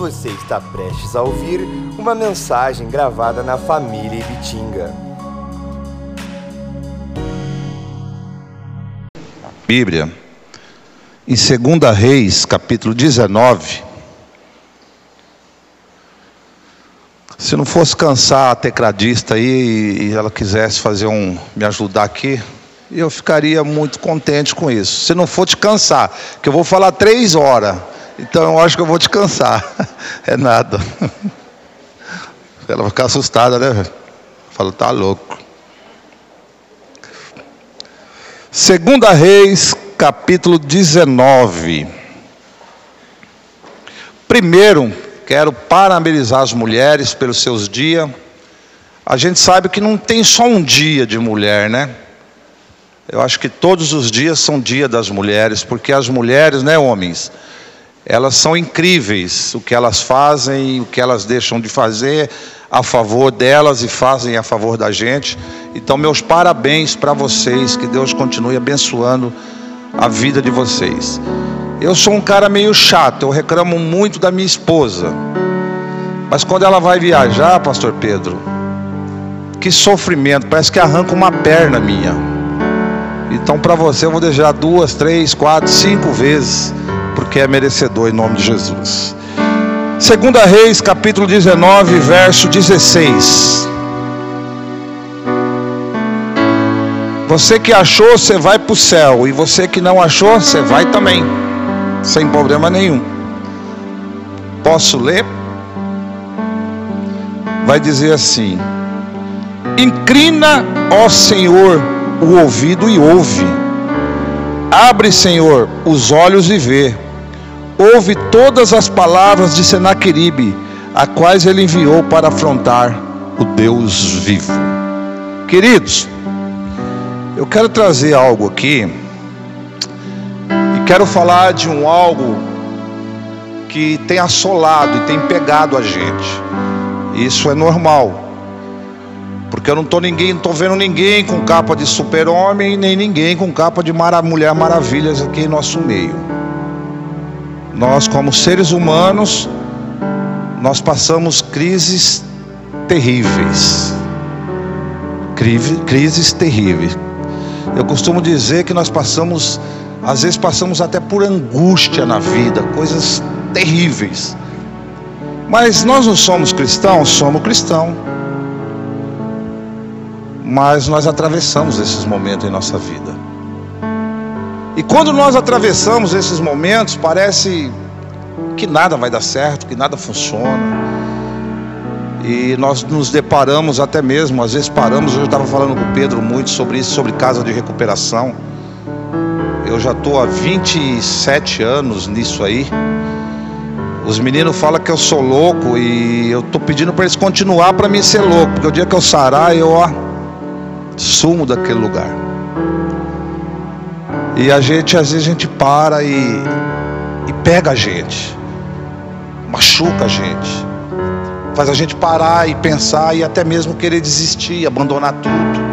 Você está prestes a ouvir uma mensagem gravada na família Ibitinga. Bíblia, em 2 Reis, capítulo 19. Se não fosse cansar a tecladista aí e ela quisesse fazer um me ajudar aqui, eu ficaria muito contente com isso. Se não for te cansar, que eu vou falar três horas. Então eu acho que eu vou descansar. É nada. Ela vai ficar assustada, né? Fala, tá louco. Segunda Reis, capítulo 19. Primeiro, quero parabenizar as mulheres pelos seus dias. A gente sabe que não tem só um dia de mulher, né? Eu acho que todos os dias são dia das mulheres, porque as mulheres, né, homens, elas são incríveis, o que elas fazem, o que elas deixam de fazer a favor delas e fazem a favor da gente. Então, meus parabéns para vocês, que Deus continue abençoando a vida de vocês. Eu sou um cara meio chato, eu reclamo muito da minha esposa. Mas quando ela vai viajar, pastor Pedro, que sofrimento, parece que arranca uma perna minha. Então, para você, eu vou deixar duas, três, quatro, cinco vezes porque é merecedor em nome de Jesus. Segunda Reis, capítulo 19, verso 16. Você que achou, você vai para o céu, e você que não achou, você vai também, sem problema nenhum. Posso ler? Vai dizer assim: Inclina, ó Senhor, o ouvido e ouve. Abre, Senhor, os olhos e vê ouve todas as palavras de Senaqueribe, a quais ele enviou para afrontar o Deus vivo. Queridos, eu quero trazer algo aqui e quero falar de um algo que tem assolado e tem pegado a gente. Isso é normal. Porque eu não estou ninguém, tô vendo ninguém com capa de super-homem, nem ninguém com capa de mara, mulher maravilhas aqui em nosso meio. Nós, como seres humanos, nós passamos crises terríveis. Crises terríveis. Eu costumo dizer que nós passamos, às vezes passamos até por angústia na vida, coisas terríveis. Mas nós não somos cristãos, somos cristãos. Mas nós atravessamos esses momentos em nossa vida. E quando nós atravessamos esses momentos, parece que nada vai dar certo, que nada funciona. E nós nos deparamos até mesmo, às vezes paramos, eu estava falando com o Pedro muito sobre isso, sobre casa de recuperação. Eu já estou há 27 anos nisso aí. Os meninos falam que eu sou louco e eu estou pedindo para eles continuar para mim ser louco, porque o dia que eu sarar, eu ó, sumo daquele lugar. E a gente, às vezes, a gente para e, e pega a gente, machuca a gente, faz a gente parar e pensar e até mesmo querer desistir, abandonar tudo.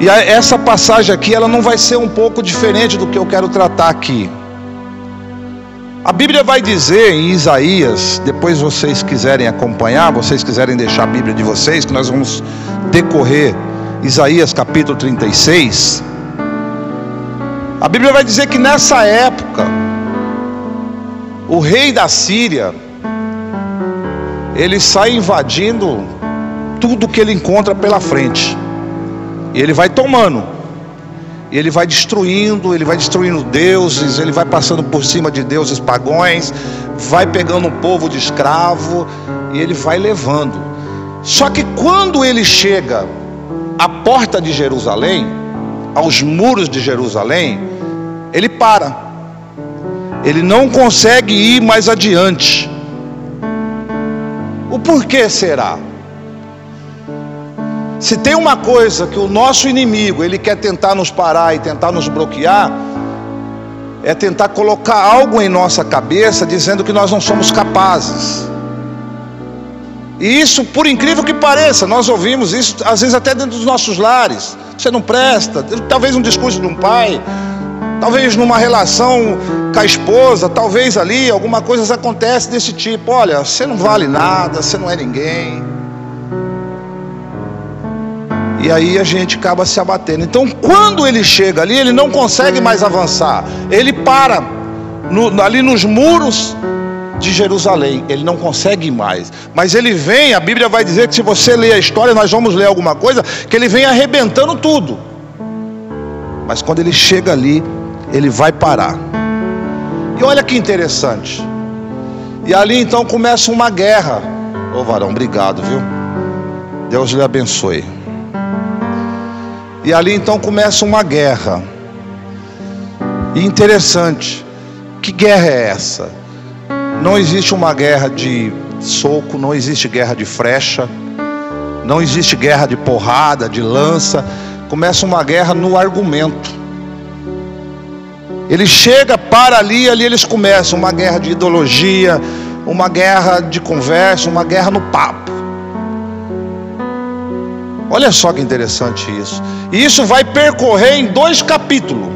E essa passagem aqui, ela não vai ser um pouco diferente do que eu quero tratar aqui. A Bíblia vai dizer em Isaías, depois vocês quiserem acompanhar, vocês quiserem deixar a Bíblia de vocês, que nós vamos decorrer Isaías capítulo 36. A Bíblia vai dizer que nessa época, o rei da Síria, ele sai invadindo tudo que ele encontra pela frente. E ele vai tomando. E ele vai destruindo, ele vai destruindo deuses, ele vai passando por cima de deuses pagões, vai pegando um povo de escravo e ele vai levando. Só que quando ele chega à porta de Jerusalém, aos muros de Jerusalém, ele para, ele não consegue ir mais adiante. O porquê será? Se tem uma coisa que o nosso inimigo ele quer tentar nos parar e tentar nos bloquear, é tentar colocar algo em nossa cabeça dizendo que nós não somos capazes. E isso, por incrível que pareça, nós ouvimos isso às vezes até dentro dos nossos lares. Você não presta, talvez um discurso de um pai, Talvez numa relação com a esposa, talvez ali alguma coisa acontece desse tipo. Olha, você não vale nada, você não é ninguém. E aí a gente acaba se abatendo. Então, quando ele chega ali, ele não consegue mais avançar. Ele para no, ali nos muros de Jerusalém. Ele não consegue mais. Mas ele vem, a Bíblia vai dizer que se você ler a história, nós vamos ler alguma coisa, que ele vem arrebentando tudo. Mas quando ele chega ali, ele vai parar. E olha que interessante. E ali então começa uma guerra. Ô varão, obrigado, viu? Deus lhe abençoe. E ali então começa uma guerra. E interessante, que guerra é essa? Não existe uma guerra de soco, não existe guerra de frecha, não existe guerra de porrada, de lança. Começa uma guerra no argumento. Ele chega para ali, ali eles começam uma guerra de ideologia, uma guerra de conversa, uma guerra no papo. Olha só que interessante isso. E isso vai percorrer em dois capítulos.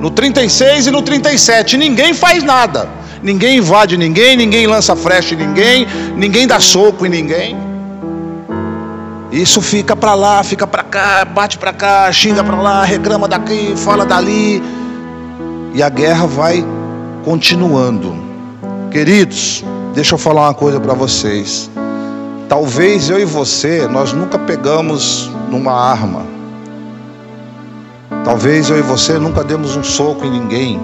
No 36 e no 37. Ninguém faz nada. Ninguém invade ninguém, ninguém lança flecha em ninguém, ninguém dá soco em ninguém. Isso fica para lá, fica para cá, bate para cá, xinga para lá, reclama daqui, fala dali. E a guerra vai continuando. Queridos, deixa eu falar uma coisa para vocês. Talvez eu e você, nós nunca pegamos numa arma. Talvez eu e você nunca demos um soco em ninguém.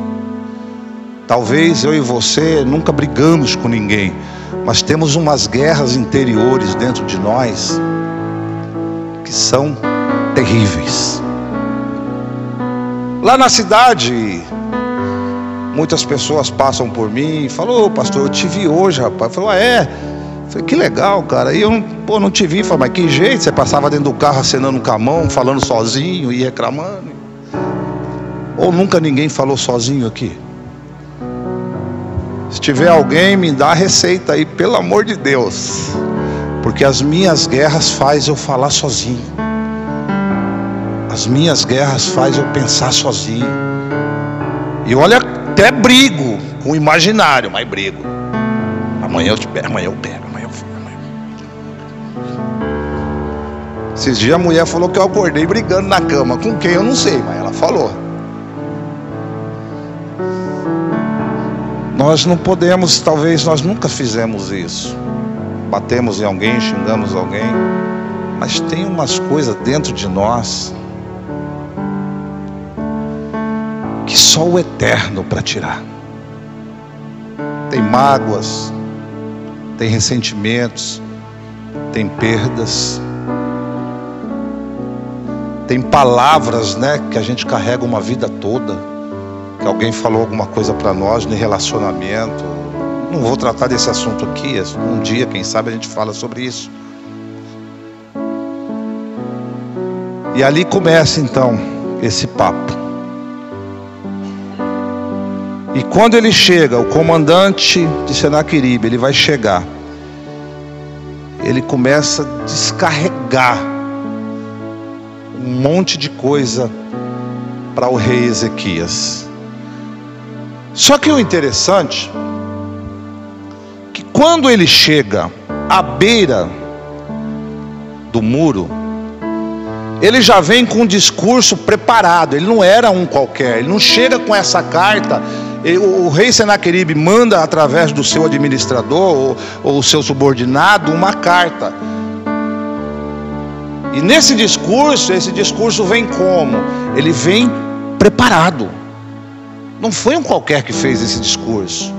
Talvez eu e você nunca brigamos com ninguém, mas temos umas guerras interiores dentro de nós que são terríveis. Lá na cidade, muitas pessoas passam por mim e falam: Ô pastor, eu te vi hoje, rapaz. Eu falo: ah, é? Falei, que legal, cara. E eu pô, não te vi. Falei, mas que jeito? Você passava dentro do carro acenando com a mão, falando sozinho e reclamando. Ou nunca ninguém falou sozinho aqui? Se tiver alguém, me dá a receita aí, pelo amor de Deus. Porque as minhas guerras faz eu falar sozinho. As minhas guerras faz eu pensar sozinho. E olha, até brigo com o imaginário, mas brigo. Amanhã eu te pego, amanhã eu pego, amanhã eu pego. Esses dias a mulher falou que eu acordei brigando na cama. Com quem eu não sei, mas ela falou. Nós não podemos, talvez nós nunca fizemos isso. Batemos em alguém, xingamos alguém, mas tem umas coisas dentro de nós que só o eterno para tirar. Tem mágoas, tem ressentimentos, tem perdas, tem palavras, né, que a gente carrega uma vida toda que alguém falou alguma coisa para nós no relacionamento. Não vou tratar desse assunto aqui, um dia, quem sabe, a gente fala sobre isso. E ali começa então esse papo. E quando ele chega, o comandante de Senaqueribe, ele vai chegar. Ele começa a descarregar um monte de coisa para o rei Ezequias. Só que o interessante que quando ele chega à beira do muro, ele já vem com um discurso preparado. Ele não era um qualquer. Ele não chega com essa carta. o, rei Senaqueribe manda através do seu administrador ou, ou seu subordinado uma carta. E nesse discurso, esse discurso vem como? Ele vem preparado. Não foi um qualquer que fez esse discurso.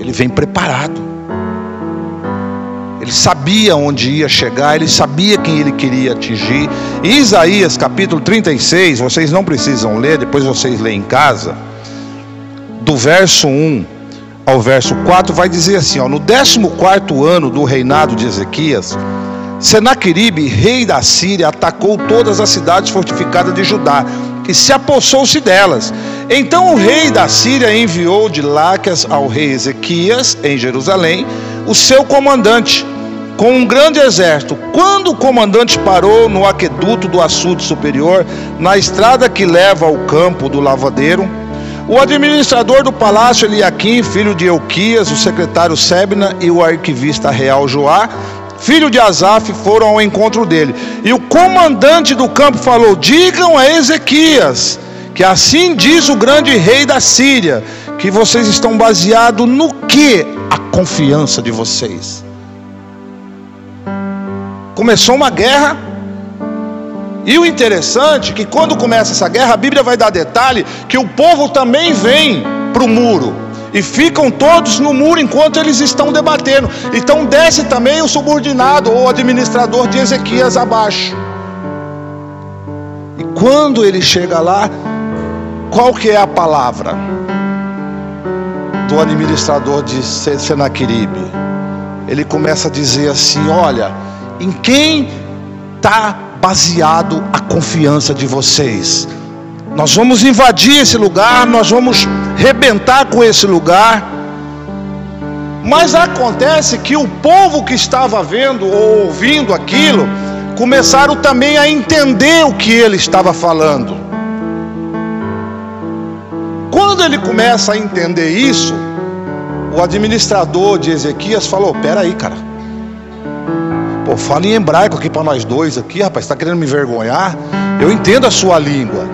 Ele vem preparado. Ele sabia onde ia chegar, ele sabia quem ele queria atingir. Em Isaías capítulo 36, vocês não precisam ler, depois vocês leem em casa. Do verso 1 ao verso 4 vai dizer assim, ó, no 14 ano do reinado de Ezequias, Senaqueribe, rei da Síria, atacou todas as cidades fortificadas de Judá e se apossou-se delas. Então o rei da Síria enviou de Láquias ao rei Ezequias, em Jerusalém, o seu comandante, com um grande exército. Quando o comandante parou no aqueduto do açude superior, na estrada que leva ao campo do lavadeiro, O administrador do palácio Eliaquim, filho de Euquias, o secretário Sebna e o arquivista real Joá, filho de Asaf, foram ao encontro dele. E o comandante do campo falou: Digam a Ezequias que assim diz o grande rei da Síria, que vocês estão baseados no que a confiança de vocês. Começou uma guerra e o interessante é que quando começa essa guerra, a Bíblia vai dar detalhe que o povo também vem para o muro. E ficam todos no muro enquanto eles estão debatendo. Então desce também o subordinado ou administrador de Ezequias abaixo. E quando ele chega lá, qual que é a palavra do administrador de Senaqueribe? Ele começa a dizer assim: olha, em quem está baseado a confiança de vocês. Nós vamos invadir esse lugar, nós vamos rebentar com esse lugar. Mas acontece que o povo que estava vendo ou ouvindo aquilo, começaram também a entender o que ele estava falando. Quando ele começa a entender isso, o administrador de Ezequias falou: Pera aí, cara Pô, fala em hebraico aqui para nós dois aqui, rapaz, está querendo me envergonhar? Eu entendo a sua língua.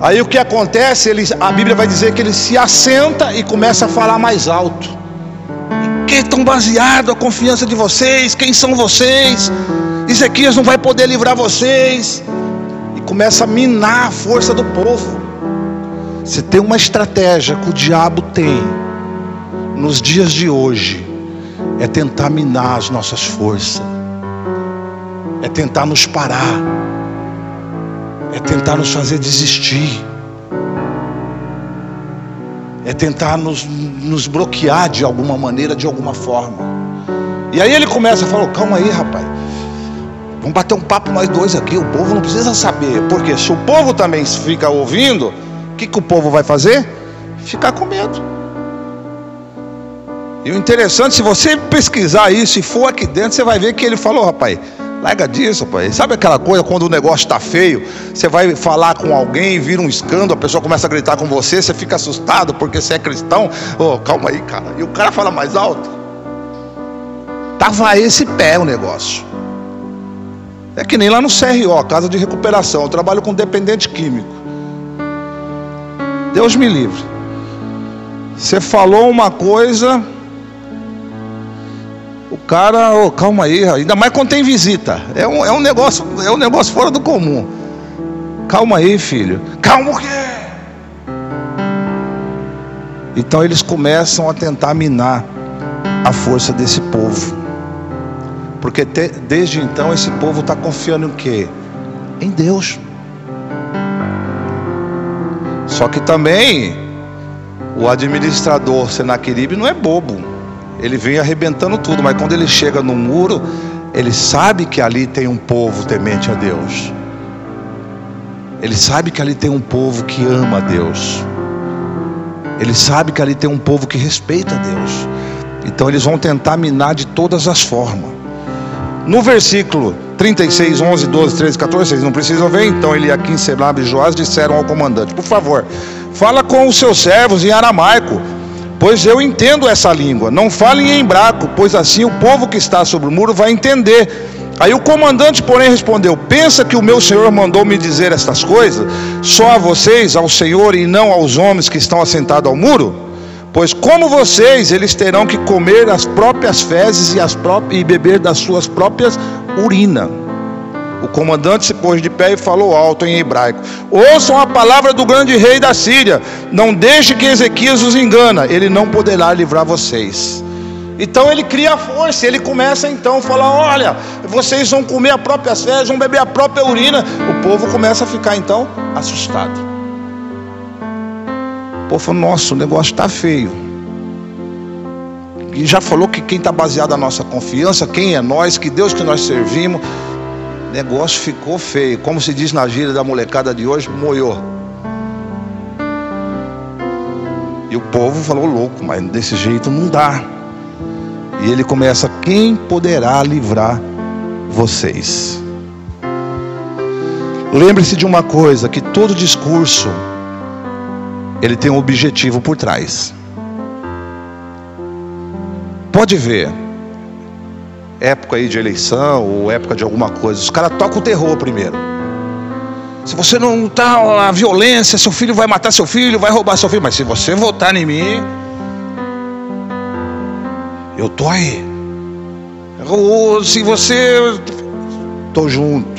Aí o que acontece? Ele, a Bíblia vai dizer que ele se assenta e começa a falar mais alto. Em que estão baseado a confiança de vocês? Quem são vocês? Ezequias não vai poder livrar vocês. E começa a minar a força do povo. Você tem uma estratégia que o diabo tem nos dias de hoje é tentar minar as nossas forças, é tentar nos parar, é tentar nos fazer desistir, é tentar nos, nos bloquear de alguma maneira, de alguma forma. E aí ele começa a falar: calma aí, rapaz. Vamos bater um papo nós dois aqui. O povo não precisa saber. Porque se o povo também fica ouvindo, o que, que o povo vai fazer? Ficar com medo. E o interessante, se você pesquisar isso e for aqui dentro, você vai ver que ele falou, rapaz, larga disso, rapaz. Sabe aquela coisa quando o negócio está feio, você vai falar com alguém, vira um escândalo, a pessoa começa a gritar com você, você fica assustado porque você é cristão. Oh, calma aí, cara. E o cara fala mais alto. Tava esse pé o negócio. É que nem lá no CRO, Casa de Recuperação. Eu trabalho com dependente químico. Deus me livre. Você falou uma coisa, o cara, oh, calma aí, ainda mais quando tem visita. É um, é um negócio, é um negócio fora do comum. Calma aí, filho. Calma o quê? Então eles começam a tentar minar a força desse povo. Porque te, desde então esse povo está confiando em quê? Em Deus. Só que também o administrador Senaqueribe não é bobo ele vem arrebentando tudo, mas quando ele chega no muro, ele sabe que ali tem um povo temente a Deus. Ele sabe que ali tem um povo que ama a Deus. Ele sabe que ali tem um povo que respeita a Deus. Então eles vão tentar minar de todas as formas. No versículo 36, 11, 12, 13, 14, vocês não precisam ver, então ele em Senab e Joás disseram ao comandante: Por favor, fala com os seus servos em aramaico pois eu entendo essa língua. Não falem em hebraico, pois assim o povo que está sobre o muro vai entender. Aí o comandante, porém, respondeu: Pensa que o meu senhor mandou me dizer estas coisas só a vocês, ao senhor e não aos homens que estão assentados ao muro? Pois como vocês, eles terão que comer as próprias fezes e, as próprias, e beber das suas próprias urinas. O comandante se pôs de pé e falou alto em hebraico: Ouçam a palavra do grande rei da Síria. Não deixe que Ezequias os engana. Ele não poderá livrar vocês. Então ele cria força, ele começa então a falar: olha, vocês vão comer a própria fezes, vão beber a própria urina. O povo começa a ficar então assustado. O povo falou: nossa, o negócio está feio. E já falou que quem está baseado na nossa confiança, quem é nós, que Deus que nós servimos, negócio ficou feio. Como se diz na gíria da molecada de hoje, moiou. E o povo falou louco, mas desse jeito não dá. E ele começa: quem poderá livrar vocês? Lembre-se de uma coisa: que todo discurso ele tem um objetivo por trás. Pode ver, época aí de eleição ou época de alguma coisa, os caras tocam o terror primeiro. Se você não tá a violência, seu filho vai matar seu filho, vai roubar seu filho, mas se você votar em mim, eu tô aí. Ou se você tô junto.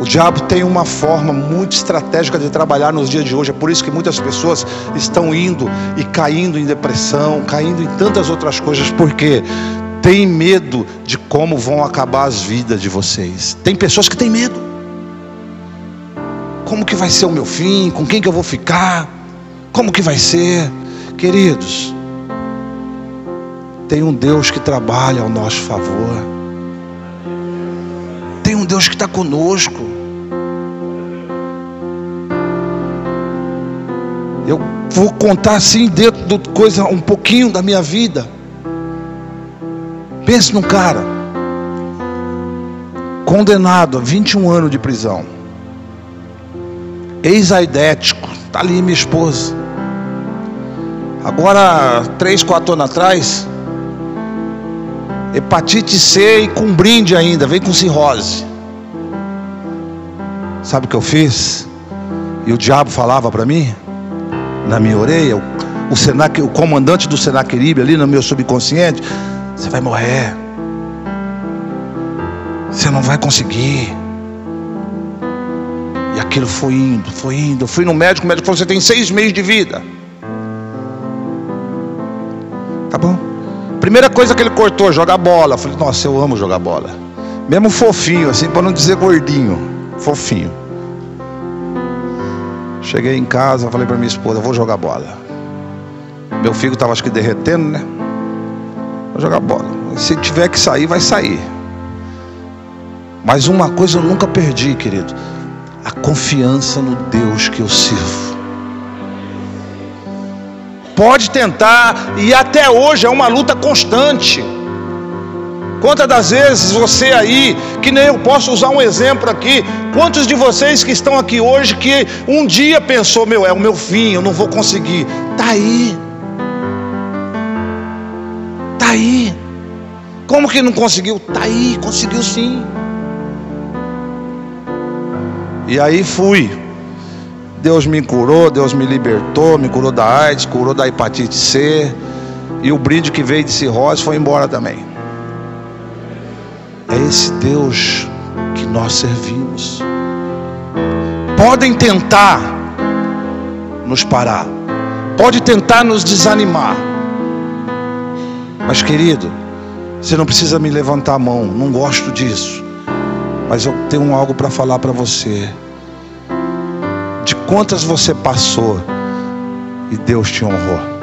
O diabo tem uma forma muito estratégica de trabalhar nos dias de hoje. É por isso que muitas pessoas estão indo e caindo em depressão, caindo em tantas outras coisas, porque tem medo de como vão acabar as vidas de vocês. Tem pessoas que têm medo. Como que vai ser o meu fim? Com quem que eu vou ficar? Como que vai ser? Queridos, tem um Deus que trabalha ao nosso favor. Tem um Deus que está conosco. Eu vou contar assim dentro de coisa um pouquinho da minha vida. Pense num cara condenado a 21 anos de prisão. Ex-aidético, está ali minha esposa. Agora, três, quatro anos atrás, hepatite C e com brinde ainda, vem com cirrose. Sabe o que eu fiz? E o diabo falava para mim, na minha orelha, o, Senac, o comandante do Senaqueribe ali no meu subconsciente, você vai morrer. Você não vai conseguir. E aquilo foi indo, foi indo. Eu fui no médico, o médico falou: você tem seis meses de vida. Primeira coisa que ele cortou, jogar bola. Eu falei, nossa, eu amo jogar bola. Mesmo fofinho, assim, para não dizer gordinho. Fofinho. Cheguei em casa, falei para minha esposa, vou jogar bola. Meu filho estava acho que derretendo, né? Vou jogar bola. Se tiver que sair, vai sair. Mas uma coisa eu nunca perdi, querido: a confiança no Deus que eu sirvo. Pode tentar, e até hoje é uma luta constante. Quantas das vezes você aí, que nem eu posso usar um exemplo aqui, quantos de vocês que estão aqui hoje que um dia pensou, meu, é o meu fim, eu não vou conseguir. Tá aí. Tá aí. Como que não conseguiu? Tá aí, conseguiu sim. E aí fui. Deus me curou, Deus me libertou, me curou da AIDS, curou da hepatite C. E o brinde que veio de cirrose foi embora também. É esse Deus que nós servimos. Podem tentar nos parar, pode tentar nos desanimar. Mas querido, você não precisa me levantar a mão, não gosto disso. Mas eu tenho algo para falar para você. De quantas você passou e Deus te honrou?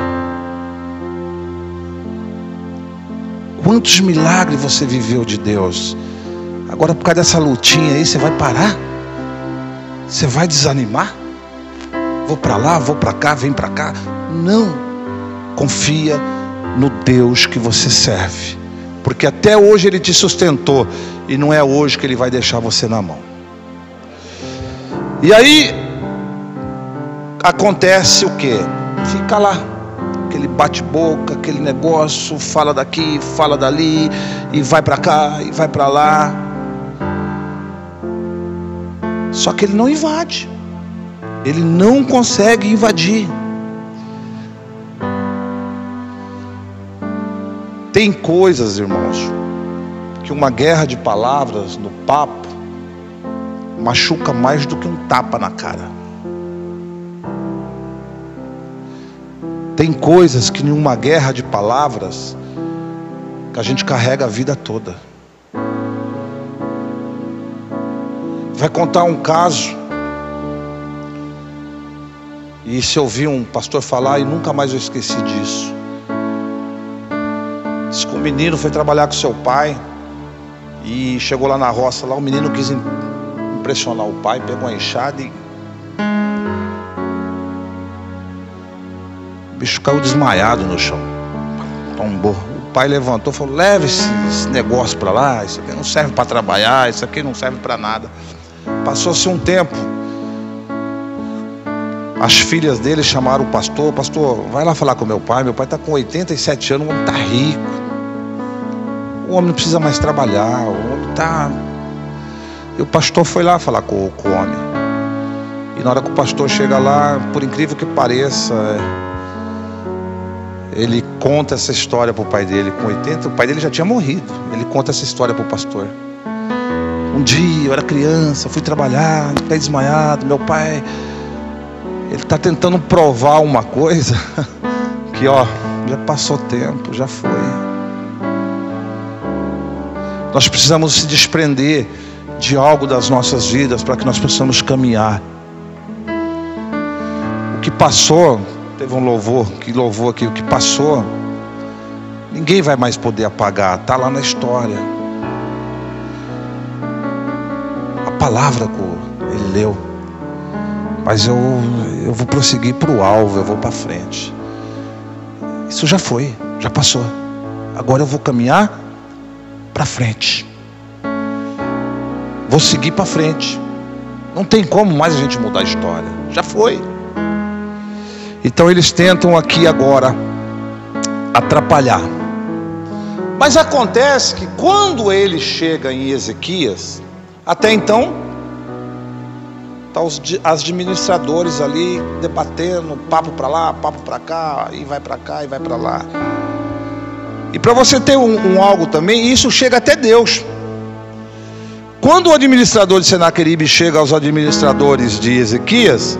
Quantos milagres você viveu de Deus? Agora, por causa dessa lutinha aí, você vai parar? Você vai desanimar? Vou para lá, vou para cá, vem para cá. Não. Confia no Deus que você serve. Porque até hoje Ele te sustentou. E não é hoje que Ele vai deixar você na mão. E aí, acontece o que? Fica lá. Aquele bate-boca, aquele negócio, fala daqui, fala dali, e vai para cá, e vai para lá. Só que ele não invade. Ele não consegue invadir. Tem coisas, irmãos, que uma guerra de palavras no papo machuca mais do que um tapa na cara. Tem coisas que em uma guerra de palavras que a gente carrega a vida toda. Vai contar um caso. E se eu ouvi um pastor falar e nunca mais eu esqueci disso. Diz que o menino foi trabalhar com seu pai e chegou lá na roça, lá o menino quis impressionar o pai, pegou uma enxada e bicho caiu desmaiado no chão. Tombou. O pai levantou e falou: leve esse, esse negócio para lá, isso aqui não serve para trabalhar, isso aqui não serve para nada. Passou-se um tempo. As filhas dele chamaram o pastor, pastor, vai lá falar com meu pai, meu pai está com 87 anos, o homem está rico. O homem não precisa mais trabalhar, o homem está. E o pastor foi lá falar com, com o homem. E na hora que o pastor chega lá, por incrível que pareça, ele conta essa história para o pai dele. Com 80, o pai dele já tinha morrido. Ele conta essa história para o pastor. Um dia eu era criança, fui trabalhar, pé desmaiado. Meu pai, ele está tentando provar uma coisa que, ó, já passou tempo, já foi. Nós precisamos se desprender de algo das nossas vidas para que nós possamos caminhar. O que passou, teve um louvor que louvou aqui, o que passou, ninguém vai mais poder apagar, está lá na história. A palavra que ele leu, mas eu, eu vou prosseguir para o alvo, eu vou para frente. Isso já foi, já passou. Agora eu vou caminhar para frente. Vou seguir para frente. Não tem como mais a gente mudar a história. Já foi. Então eles tentam aqui agora atrapalhar. Mas acontece que quando ele chega em Ezequias, até então, tá os administradores ali debatendo, papo para lá, papo para cá, e vai para cá, e vai para lá. E para você ter um, um, algo também, isso chega até Deus. Quando o administrador de Senaqueribe chega aos administradores de Ezequias,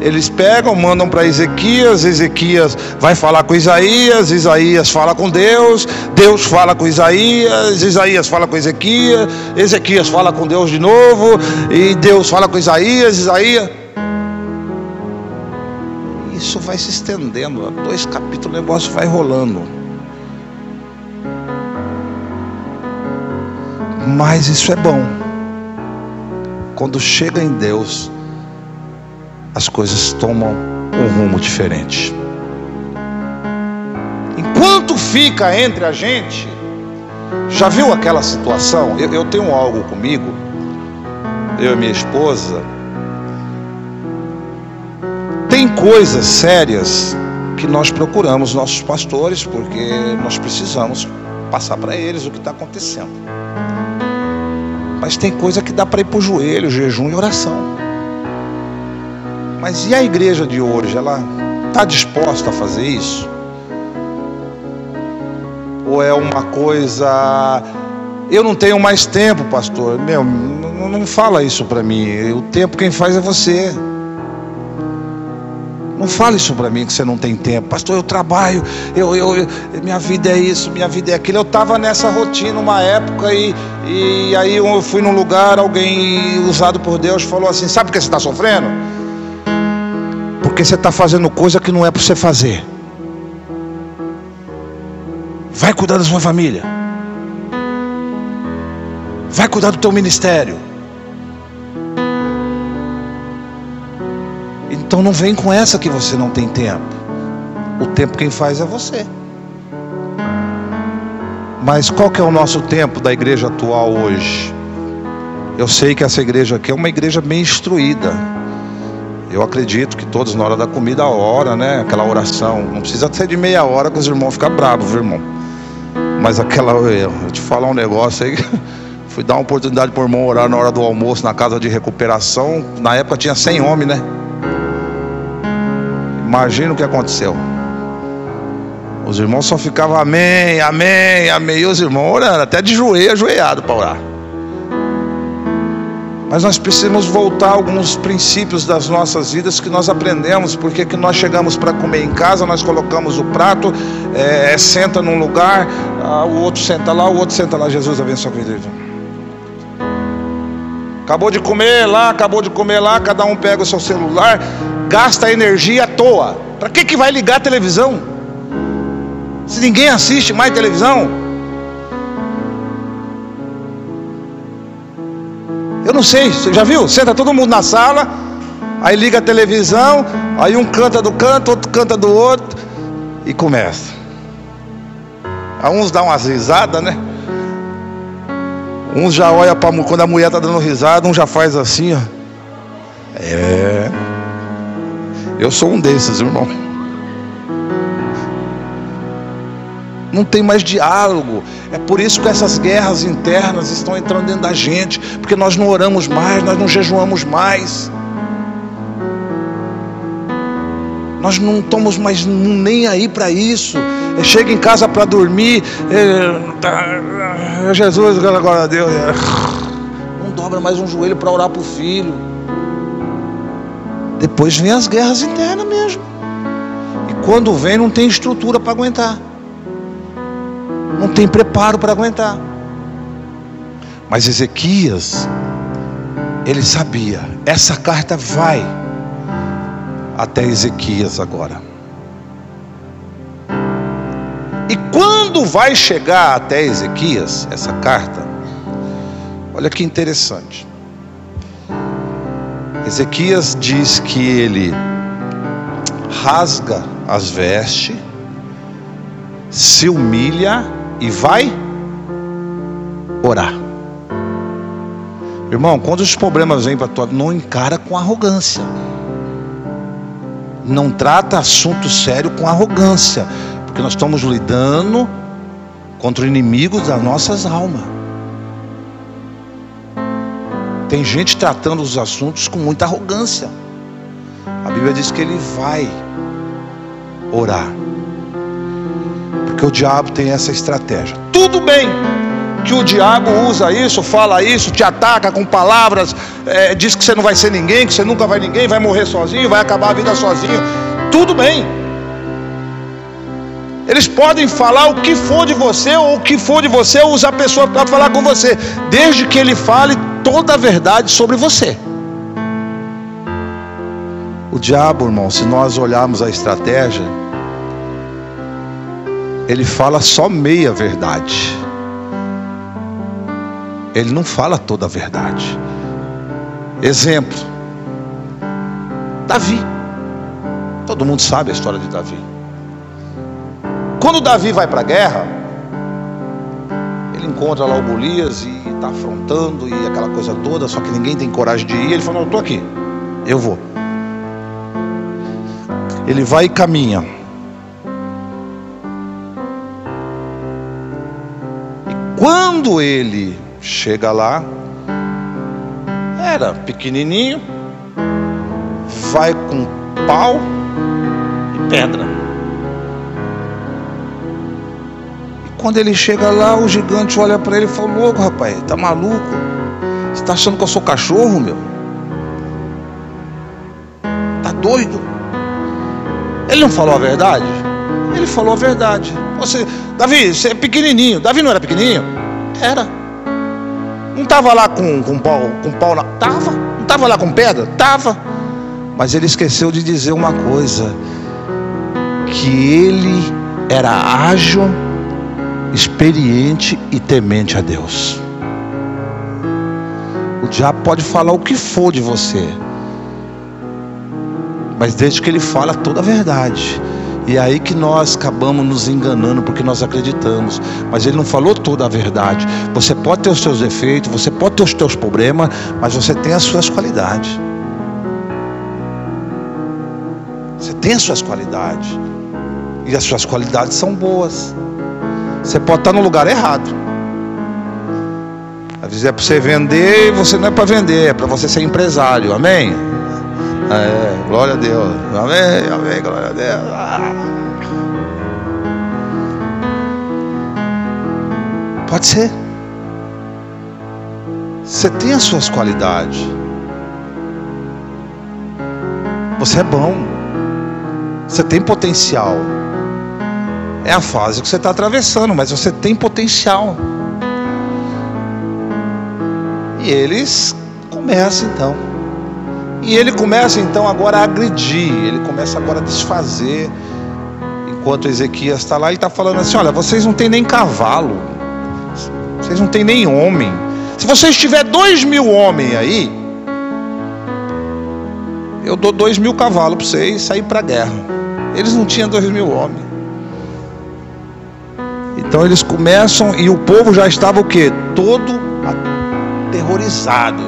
eles pegam, mandam para Ezequias, Ezequias vai falar com Isaías, Isaías fala com Deus, Deus fala com Isaías, Isaías fala com Ezequias, Ezequias fala com Deus de novo, e Deus fala com Isaías, Isaías. Isso vai se estendendo, dois capítulos o negócio vai rolando. Mas isso é bom. Quando chega em Deus, as coisas tomam um rumo diferente. Enquanto fica entre a gente, já viu aquela situação? Eu, eu tenho algo comigo, eu e minha esposa. Tem coisas sérias que nós procuramos nossos pastores, porque nós precisamos passar para eles o que está acontecendo. Mas tem coisa que dá para ir para o joelho, jejum e oração. Mas e a igreja de hoje? Ela está disposta a fazer isso? Ou é uma coisa. Eu não tenho mais tempo, pastor. Meu, não, fala isso para mim. O tempo quem faz é você. Não fale isso para mim que você não tem tempo. Pastor, eu trabalho, eu, eu, eu, minha vida é isso, minha vida é aquilo. Eu estava nessa rotina uma época e, e aí eu fui num lugar, alguém usado por Deus falou assim: Sabe por que você está sofrendo? Porque você está fazendo coisa que não é para você fazer. Vai cuidar da sua família. Vai cuidar do teu ministério. Então não vem com essa que você não tem tempo. O tempo quem faz é você. Mas qual que é o nosso tempo da igreja atual hoje? Eu sei que essa igreja aqui é uma igreja bem instruída. Eu acredito que todos na hora da comida, a hora, né? Aquela oração. Não precisa ser de meia hora que os irmãos ficam bravos, viu, irmão? Mas aquela. Eu te falar um negócio aí. Fui dar uma oportunidade para o irmão orar na hora do almoço na casa de recuperação. Na época tinha 100 homens, né? Imagina o que aconteceu. Os irmãos só ficavam amém, amém, amém. E os irmãos orando, até de joelho, ajoelhado para orar. Mas nós precisamos voltar a alguns princípios das nossas vidas que nós aprendemos, porque que nós chegamos para comer em casa, nós colocamos o prato, é, senta num lugar, ah, o outro senta lá, o outro senta lá. Jesus abençoe a vida. Acabou de comer lá, acabou de comer lá, cada um pega o seu celular, gasta energia à toa. Para que, que vai ligar a televisão? Se ninguém assiste mais televisão, Eu não sei, você já viu? Senta todo mundo na sala, aí liga a televisão, aí um canta do canto, outro canta do outro, e começa. Aí uns dão umas risadas, né? Uns já olha para quando a mulher está dando risada, um já faz assim, ó. É. Eu sou um desses, irmão. Não tem mais diálogo. É por isso que essas guerras internas estão entrando dentro da gente, porque nós não oramos mais, nós não jejuamos mais. Nós não estamos mais nem aí para isso. É, chega em casa para dormir, é, tá, Jesus, glória a Deus. É, não dobra mais um joelho para orar para o filho. Depois vem as guerras internas mesmo. E quando vem, não tem estrutura para aguentar não tem preparo para aguentar. Mas Ezequias, ele sabia, essa carta vai até Ezequias agora. E quando vai chegar até Ezequias, essa carta, olha que interessante. Ezequias diz que ele rasga as vestes, se humilha e vai orar. Irmão, quando os problemas vêm para tua, não encara com arrogância. Não trata assunto sério com arrogância, porque nós estamos lidando contra inimigos das nossas almas. Tem gente tratando os assuntos com muita arrogância. A Bíblia diz que ele vai orar. Porque o diabo tem essa estratégia. Tudo bem que o diabo usa isso, fala isso, te ataca com palavras, é, diz que você não vai ser ninguém, que você nunca vai ninguém, vai morrer sozinho, vai acabar a vida sozinho. Tudo bem. Eles podem falar o que for de você, ou o que for de você, ou usar a pessoa para falar com você, desde que ele fale toda a verdade sobre você. O diabo, irmão, se nós olharmos a estratégia, ele fala só meia verdade. Ele não fala toda a verdade. Exemplo: Davi. Todo mundo sabe a história de Davi. Quando Davi vai para a guerra, ele encontra lá o Golias e está afrontando e aquela coisa toda, só que ninguém tem coragem de ir. Ele fala: Não, eu estou aqui, eu vou. Ele vai e caminha. Quando ele chega lá, era pequenininho, vai com pau e pedra. E quando ele chega lá, o gigante olha para ele e fala: Louco, rapaz, tá maluco? Você tá achando que eu sou cachorro, meu? Tá doido? Ele não falou a verdade? Ele falou a verdade. Você, Davi, você é pequenininho. Davi não era pequenininho? Era. Não estava lá com, com pau, com pau na. Tava. Não estava lá com pedra? Tava. Mas ele esqueceu de dizer uma coisa: que ele era ágil, experiente e temente a Deus. O diabo pode falar o que for de você, mas desde que ele fala toda a verdade. E é aí que nós acabamos nos enganando porque nós acreditamos. Mas ele não falou toda a verdade. Você pode ter os seus defeitos, você pode ter os seus problemas, mas você tem as suas qualidades. Você tem as suas qualidades. E as suas qualidades são boas. Você pode estar no lugar errado. Às vezes é para você vender e você não é para vender, é para você ser empresário. Amém? É, glória a Deus. Amém, amém, glória a Deus. Ah. Pode ser. Você tem as suas qualidades. Você é bom. Você tem potencial. É a fase que você está atravessando, mas você tem potencial. E eles começam então. E ele começa então agora a agredir, ele começa agora a desfazer. Enquanto Ezequias está lá, ele está falando assim: Olha, vocês não têm nem cavalo, vocês não têm nem homem. Se vocês tiver dois mil homens aí, eu dou dois mil cavalos para vocês sair para a guerra. Eles não tinham dois mil homens. Então eles começam e o povo já estava o que? Todo aterrorizado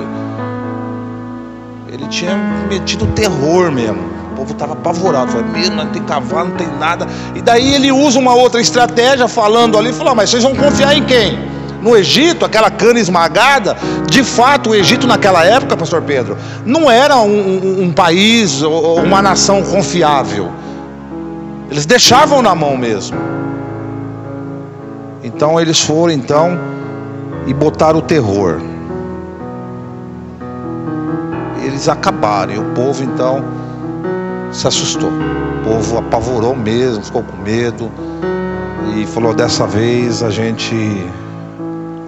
tinha metido terror mesmo. O povo estava apavorado. Não tem cavalo, não tem nada. E daí ele usa uma outra estratégia, falando ali, falou, mas vocês vão confiar em quem? No Egito, aquela cana esmagada, de fato, o Egito naquela época, pastor Pedro, não era um, um, um país ou uma nação confiável. Eles deixavam na mão mesmo. Então eles foram então e botaram o terror. Eles acabaram e o povo então se assustou. O povo apavorou mesmo, ficou com medo e falou: dessa vez a gente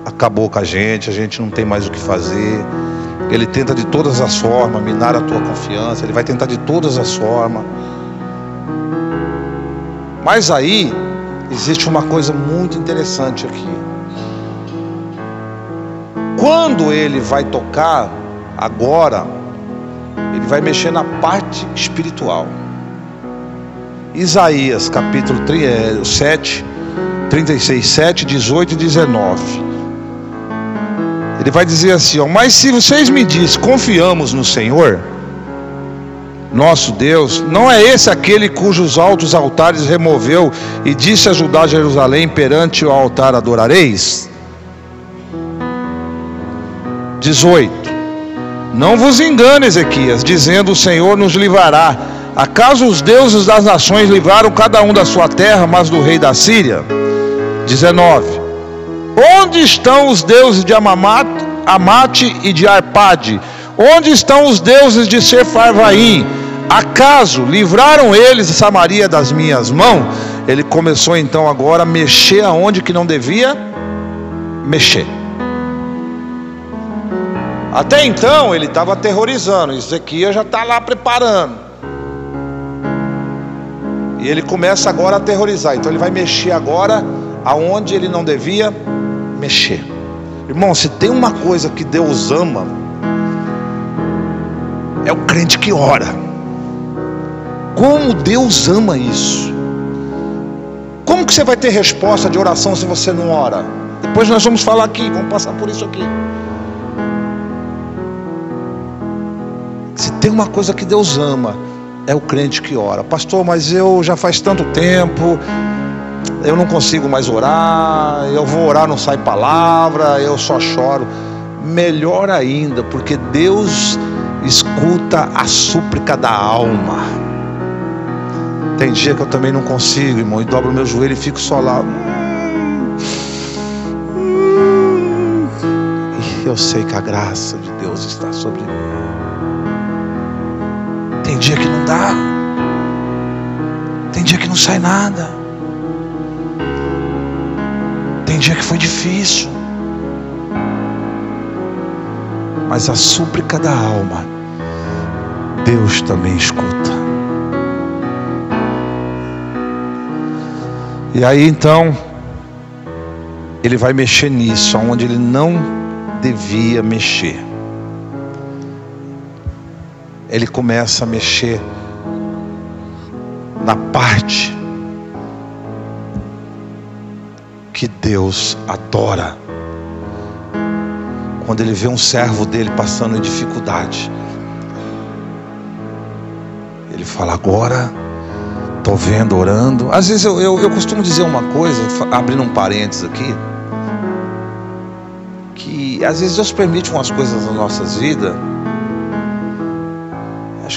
acabou com a gente, a gente não tem mais o que fazer. Ele tenta de todas as formas minar a tua confiança, ele vai tentar de todas as formas. Mas aí existe uma coisa muito interessante aqui. Quando ele vai tocar agora, ele vai mexer na parte espiritual. Isaías capítulo 7, 36, 7, 18 e 19. Ele vai dizer assim: ó, Mas se vocês me dizem, confiamos no Senhor, nosso Deus, não é esse aquele cujos altos altares removeu e disse ajudar Jerusalém perante o altar adorareis? 18. Não vos engane, Ezequias, dizendo o Senhor nos livrará. Acaso os deuses das nações livraram cada um da sua terra, mas do rei da Síria? 19. Onde estão os deuses de Amamat, Amate e de Arpade? Onde estão os deuses de Sefarvaim? Acaso livraram eles Samaria das minhas mãos? Ele começou então agora a mexer aonde que não devia mexer. Até então ele estava aterrorizando, Ezequias já está lá preparando. E ele começa agora a aterrorizar. Então ele vai mexer agora aonde ele não devia mexer. Irmão, se tem uma coisa que Deus ama, é o crente que ora. Como Deus ama isso? Como que você vai ter resposta de oração se você não ora? Depois nós vamos falar aqui, vamos passar por isso aqui. Uma coisa que Deus ama, é o crente que ora. Pastor, mas eu já faz tanto tempo, eu não consigo mais orar, eu vou orar, não sai palavra, eu só choro. Melhor ainda, porque Deus escuta a súplica da alma. Tem dia que eu também não consigo, irmão, e dobro meu joelho e fico só lá. Eu sei que a graça de Deus está sobre mim. Tem dia que não dá. Tem dia que não sai nada. Tem dia que foi difícil. Mas a súplica da alma, Deus também escuta. E aí então, ele vai mexer nisso, onde ele não devia mexer. Ele começa a mexer na parte que Deus adora. Quando ele vê um servo dele passando em dificuldade, ele fala: Agora estou vendo, orando. Às vezes eu, eu, eu costumo dizer uma coisa, abrindo um parênteses aqui, que às vezes Deus permite umas coisas nas nossas vidas.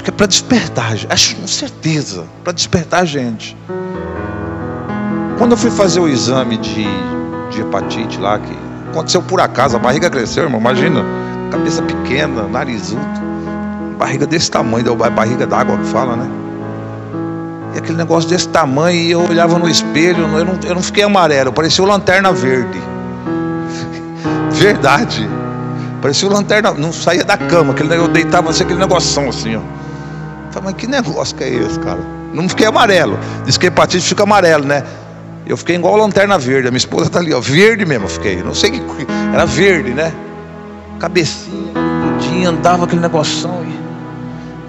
Que é para despertar, acho com certeza, para despertar a gente. Quando eu fui fazer o exame de, de hepatite lá, que aconteceu por acaso, a barriga cresceu, irmão. Imagina, cabeça pequena, narisudo, barriga desse tamanho, deu barriga d'água que fala, né? E aquele negócio desse tamanho, e eu olhava no espelho, eu não, eu não fiquei amarelo, parecia lanterna verde. Verdade. Parecia o lanterna, não saía da cama, aquele eu deitava assim, aquele negocinho assim, ó. Mas que negócio que é esse, cara? Não fiquei amarelo. Diz que hepatite fica amarelo, né? Eu fiquei igual lanterna verde. A minha esposa está ali, ó, verde mesmo. Fiquei. Não sei que. Era verde, né? Cabecinha, pudim, andava aquele negocinho.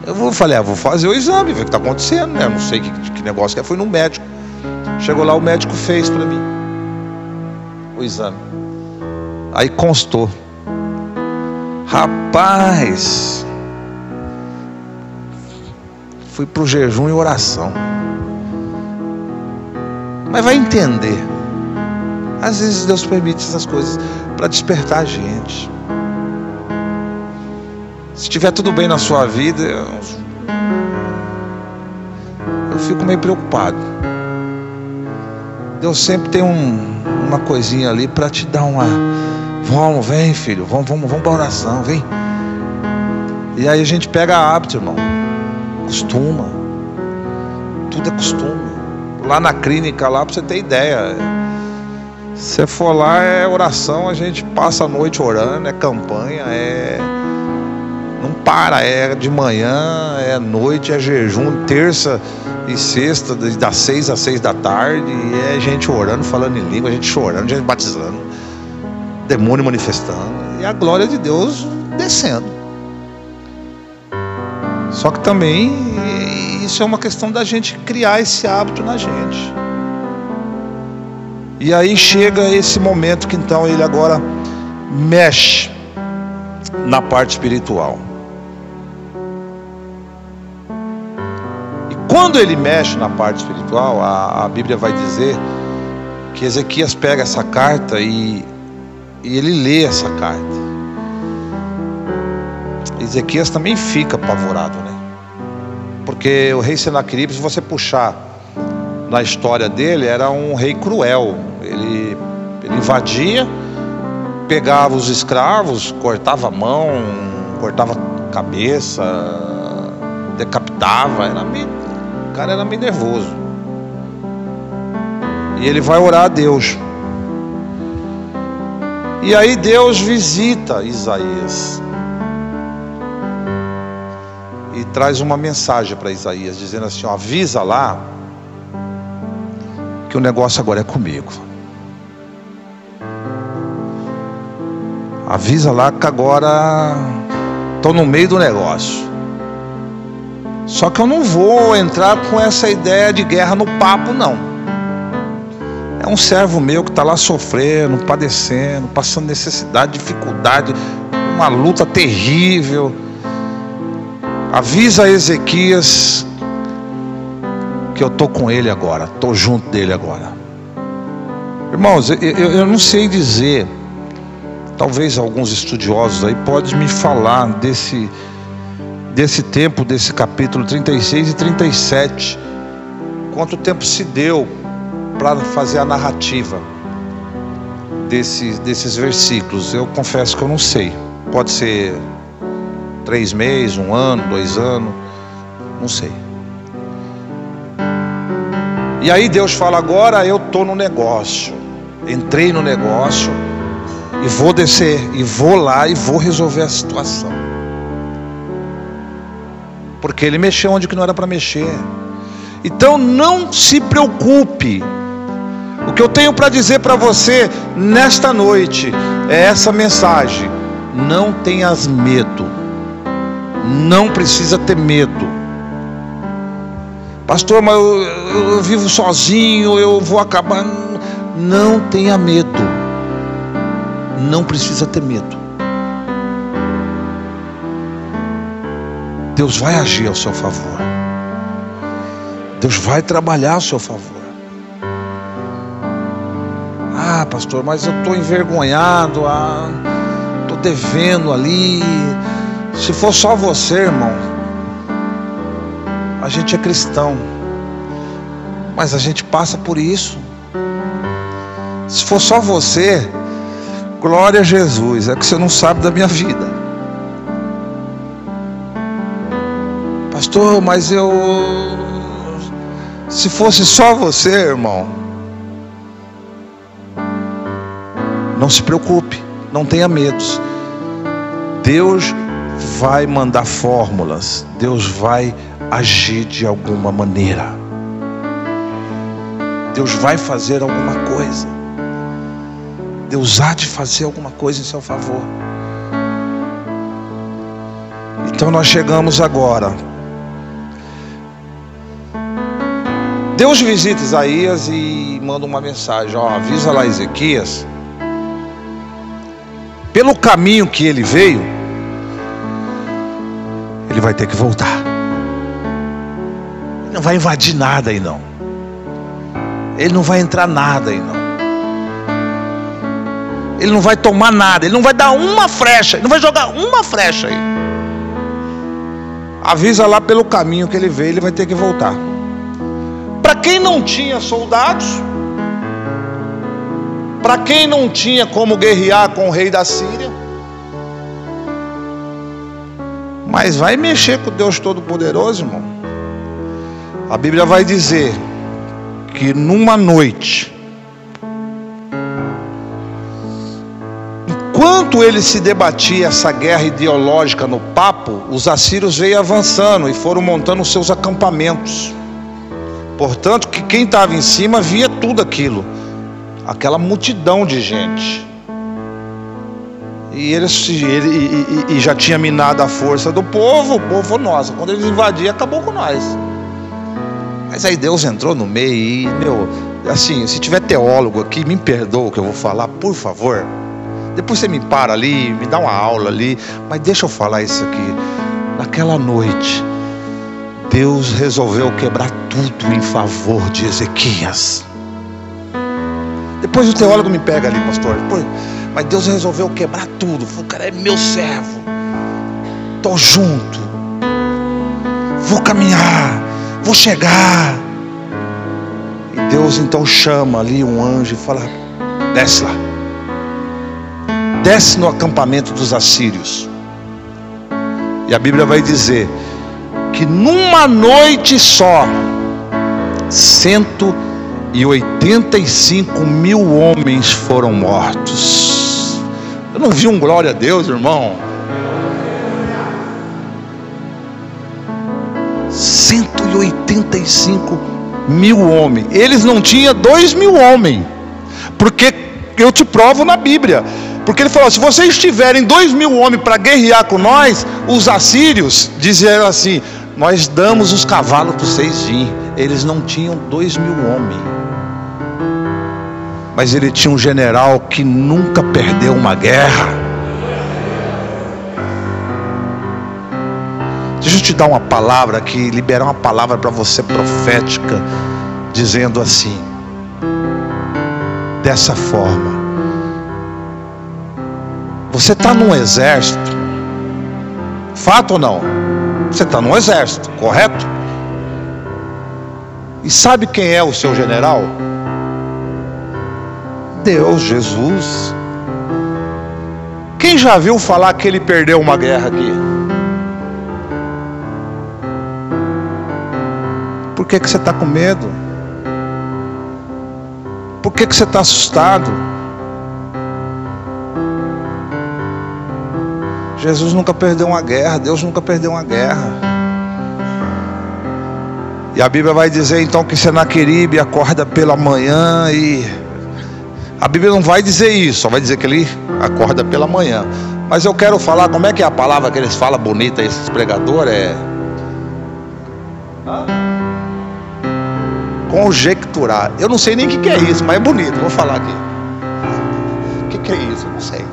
Eu vou, falei, ah, vou fazer o exame, ver o que está acontecendo, né? Não sei que, que negócio que é. Fui no médico. Chegou lá, o médico fez para mim o exame. Aí constou. Rapaz, fui para o jejum e oração. Mas vai entender. Às vezes Deus permite essas coisas para despertar a gente. Se estiver tudo bem na sua vida, eu, eu fico meio preocupado. Deus sempre tem um, uma coisinha ali para te dar uma. Vamos, vem, filho, vamos, vamos, vamos para oração, vem. E aí a gente pega hábito, irmão. Costuma. Tudo é costume. Lá na clínica, lá, para você ter ideia. Se você for lá, é oração, a gente passa a noite orando, é campanha, é. Não para, é de manhã, é noite, é jejum, terça e sexta, das seis às seis da tarde, e é gente orando, falando em língua, gente chorando, gente batizando, demônio manifestando, e a glória de Deus descendo. Só que também isso é uma questão da gente criar esse hábito na gente. E aí chega esse momento que então ele agora mexe na parte espiritual. E quando ele mexe na parte espiritual, a, a Bíblia vai dizer que Ezequias pega essa carta e, e ele lê essa carta. Ezequias também fica apavorado, né? Porque o rei Senaqueribe, se você puxar na história dele, era um rei cruel. Ele, ele invadia, pegava os escravos, cortava a mão, cortava cabeça, decapitava. Era meio, o cara era meio nervoso. E ele vai orar a Deus. E aí Deus visita Isaías traz uma mensagem para Isaías, dizendo assim: ó, avisa lá que o negócio agora é comigo. Avisa lá que agora estou no meio do negócio. Só que eu não vou entrar com essa ideia de guerra no papo, não. É um servo meu que está lá sofrendo, padecendo, passando necessidade, dificuldade, uma luta terrível Avisa Ezequias que eu estou com ele agora, estou junto dele agora. Irmãos, eu, eu, não sei dizer, talvez alguns estudiosos aí podem me falar desse, desse tempo, desse capítulo 36 e 37, quanto tempo se deu para fazer a narrativa desses, desses versículos. Eu confesso que eu não sei, pode ser três meses, um ano, dois anos, não sei. E aí Deus fala: agora eu estou no negócio, entrei no negócio e vou descer, e vou lá e vou resolver a situação. Porque ele mexeu onde que não era para mexer. Então não se preocupe. O que eu tenho para dizer para você nesta noite é essa mensagem: não tenhas medo. Não precisa ter medo. Pastor, mas eu, eu, vivo sozinho, eu vou acabar. Não tenha medo. Não precisa ter medo. Deus vai agir ao seu favor. Deus vai trabalhar ao seu favor. Ah, pastor, mas eu estou envergonhado, estou ah, devendo ali, se for só você, irmão, a gente é cristão, mas a gente passa por isso. Se for só você, glória a Jesus, é que você não sabe da minha vida. Pastor, mas eu. Se fosse só você, irmão, não se preocupe, não tenha medos. Deus vai mandar fórmulas, Deus vai agir de alguma maneira. Deus vai fazer alguma coisa. Deus há de fazer alguma coisa em seu favor. Então nós chegamos agora. Deus visita Isaías e manda uma mensagem: ó, avisa lá Ezequias. Pelo caminho que ele veio, ele vai ter que voltar. Ele não vai invadir nada aí não. Ele não vai entrar nada aí não. Ele não vai tomar nada, ele não vai dar uma frecha, ele não vai jogar uma frecha aí. Avisa lá pelo caminho que ele veio, ele vai ter que voltar. Para quem não tinha soldados, para quem não tinha como guerrear com o rei da Síria, mas vai mexer com Deus Todo-Poderoso, irmão. A Bíblia vai dizer que numa noite, enquanto ele se debatia essa guerra ideológica no papo, os assírios veio avançando e foram montando seus acampamentos. Portanto, que quem estava em cima via tudo aquilo, aquela multidão de gente. E eles ele, e, e, já tinha minado a força do povo, o povo nossa. Quando eles invadiram, acabou com nós. Mas aí Deus entrou no meio e, meu, assim, se tiver teólogo aqui, me perdoa o que eu vou falar, por favor. Depois você me para ali, me dá uma aula ali, mas deixa eu falar isso aqui. Naquela noite, Deus resolveu quebrar tudo em favor de Ezequias. Depois o teólogo me pega ali, pastor. Depois, mas Deus resolveu quebrar tudo. Falou, cara, é meu servo. Estou junto. Vou caminhar. Vou chegar. E Deus então chama ali um anjo e fala: desce lá. Desce no acampamento dos assírios. E a Bíblia vai dizer que numa noite só, 185 mil homens foram mortos. Eu não vi um glória a Deus, irmão. 185 mil homens. Eles não tinham dois mil homens. Porque eu te provo na Bíblia. Porque ele falou: se vocês tiverem dois mil homens para guerrear com nós, os assírios diziam assim: nós damos os cavalos para vocês vir. Eles não tinham dois mil homens. Mas ele tinha um general que nunca perdeu uma guerra. Deixa eu te dar uma palavra aqui, liberar uma palavra para você profética, dizendo assim: dessa forma, você está num exército, fato ou não? Você está num exército, correto? E sabe quem é o seu general? Deus, Jesus. Quem já viu falar que ele perdeu uma guerra aqui? Por que, que você está com medo? Por que, que você está assustado? Jesus nunca perdeu uma guerra, Deus nunca perdeu uma guerra. E a Bíblia vai dizer então que Senaqueribe acorda pela manhã e a Bíblia não vai dizer isso, só vai dizer que ele acorda pela manhã. Mas eu quero falar como é que é a palavra que eles falam bonita esses pregadores é conjecturar. Eu não sei nem o que, que é isso, mas é bonito. Vou falar aqui. O que, que é isso? Eu não sei.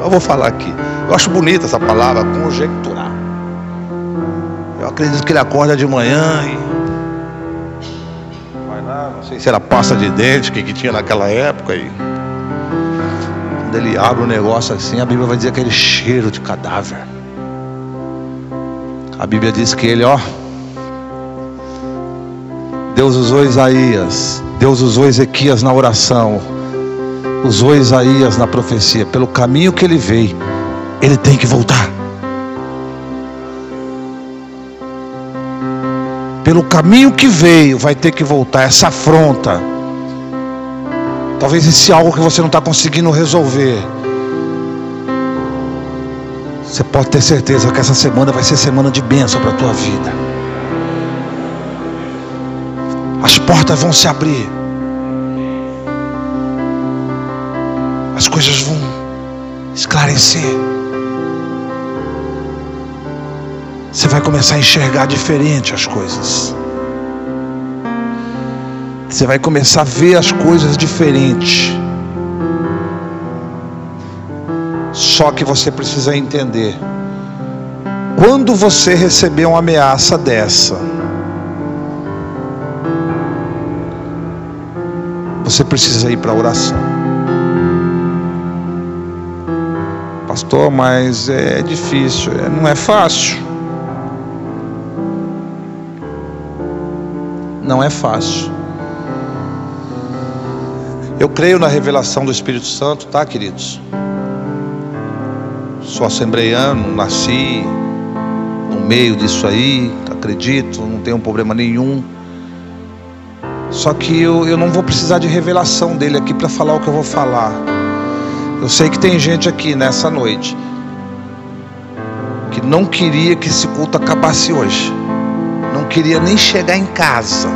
Eu vou falar aqui. Eu acho bonita essa palavra, conjecturar. Eu acredito que ele acorda de manhã e. Sei se era pasta de dente que, que tinha naquela época. E... Quando ele abre um negócio assim, a Bíblia vai dizer aquele cheiro de cadáver. A Bíblia diz que ele, ó. Deus usou Isaías, Deus usou Ezequias na oração usou Isaías na profecia, pelo caminho que ele veio, ele tem que voltar. Pelo caminho que veio, vai ter que voltar. Essa afronta, talvez esse algo que você não está conseguindo resolver. Você pode ter certeza que essa semana vai ser semana de bênção para a tua vida. As portas vão se abrir. as coisas vão esclarecer. Você vai começar a enxergar diferente as coisas. Você vai começar a ver as coisas diferente. Só que você precisa entender. Quando você receber uma ameaça dessa, você precisa ir para a oração. Pastor, mas é difícil, é, não é fácil. Não é fácil. Eu creio na revelação do Espírito Santo, tá, queridos? Sou assembleiano, nasci no meio disso aí, acredito, não tenho problema nenhum. Só que eu, eu não vou precisar de revelação dele aqui para falar o que eu vou falar. Eu sei que tem gente aqui nessa noite que não queria que esse culto acabasse hoje, queria nem chegar em casa,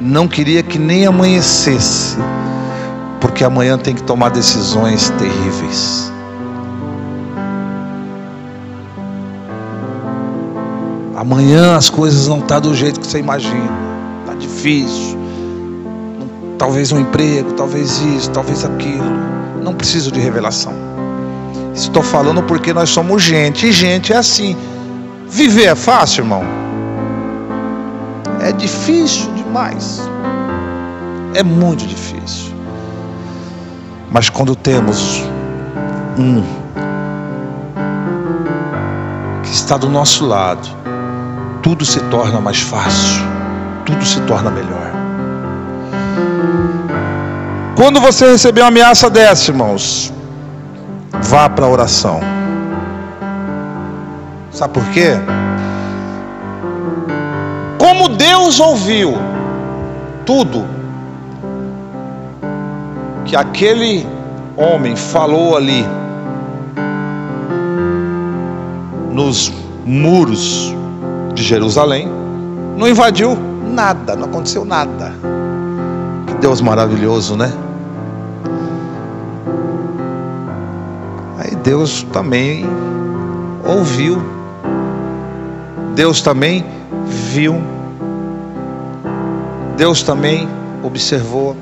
não queria que nem amanhecesse, porque amanhã tem que tomar decisões terríveis. Amanhã as coisas não estão tá do jeito que você imagina. Está difícil. Talvez um emprego, talvez isso, talvez aquilo. Não preciso de revelação. Estou falando porque nós somos gente. E gente é assim. Viver é fácil, irmão? É difícil demais. É muito difícil. Mas quando temos um que está do nosso lado, tudo se torna mais fácil, tudo se torna melhor. Quando você receber uma ameaça dessa, irmãos, vá para a oração. Sabe por quê? Como Deus ouviu tudo que aquele homem falou ali nos muros de Jerusalém, não invadiu nada, não aconteceu nada. Que Deus maravilhoso, né? Aí Deus também ouviu, Deus também viu, Deus também observou,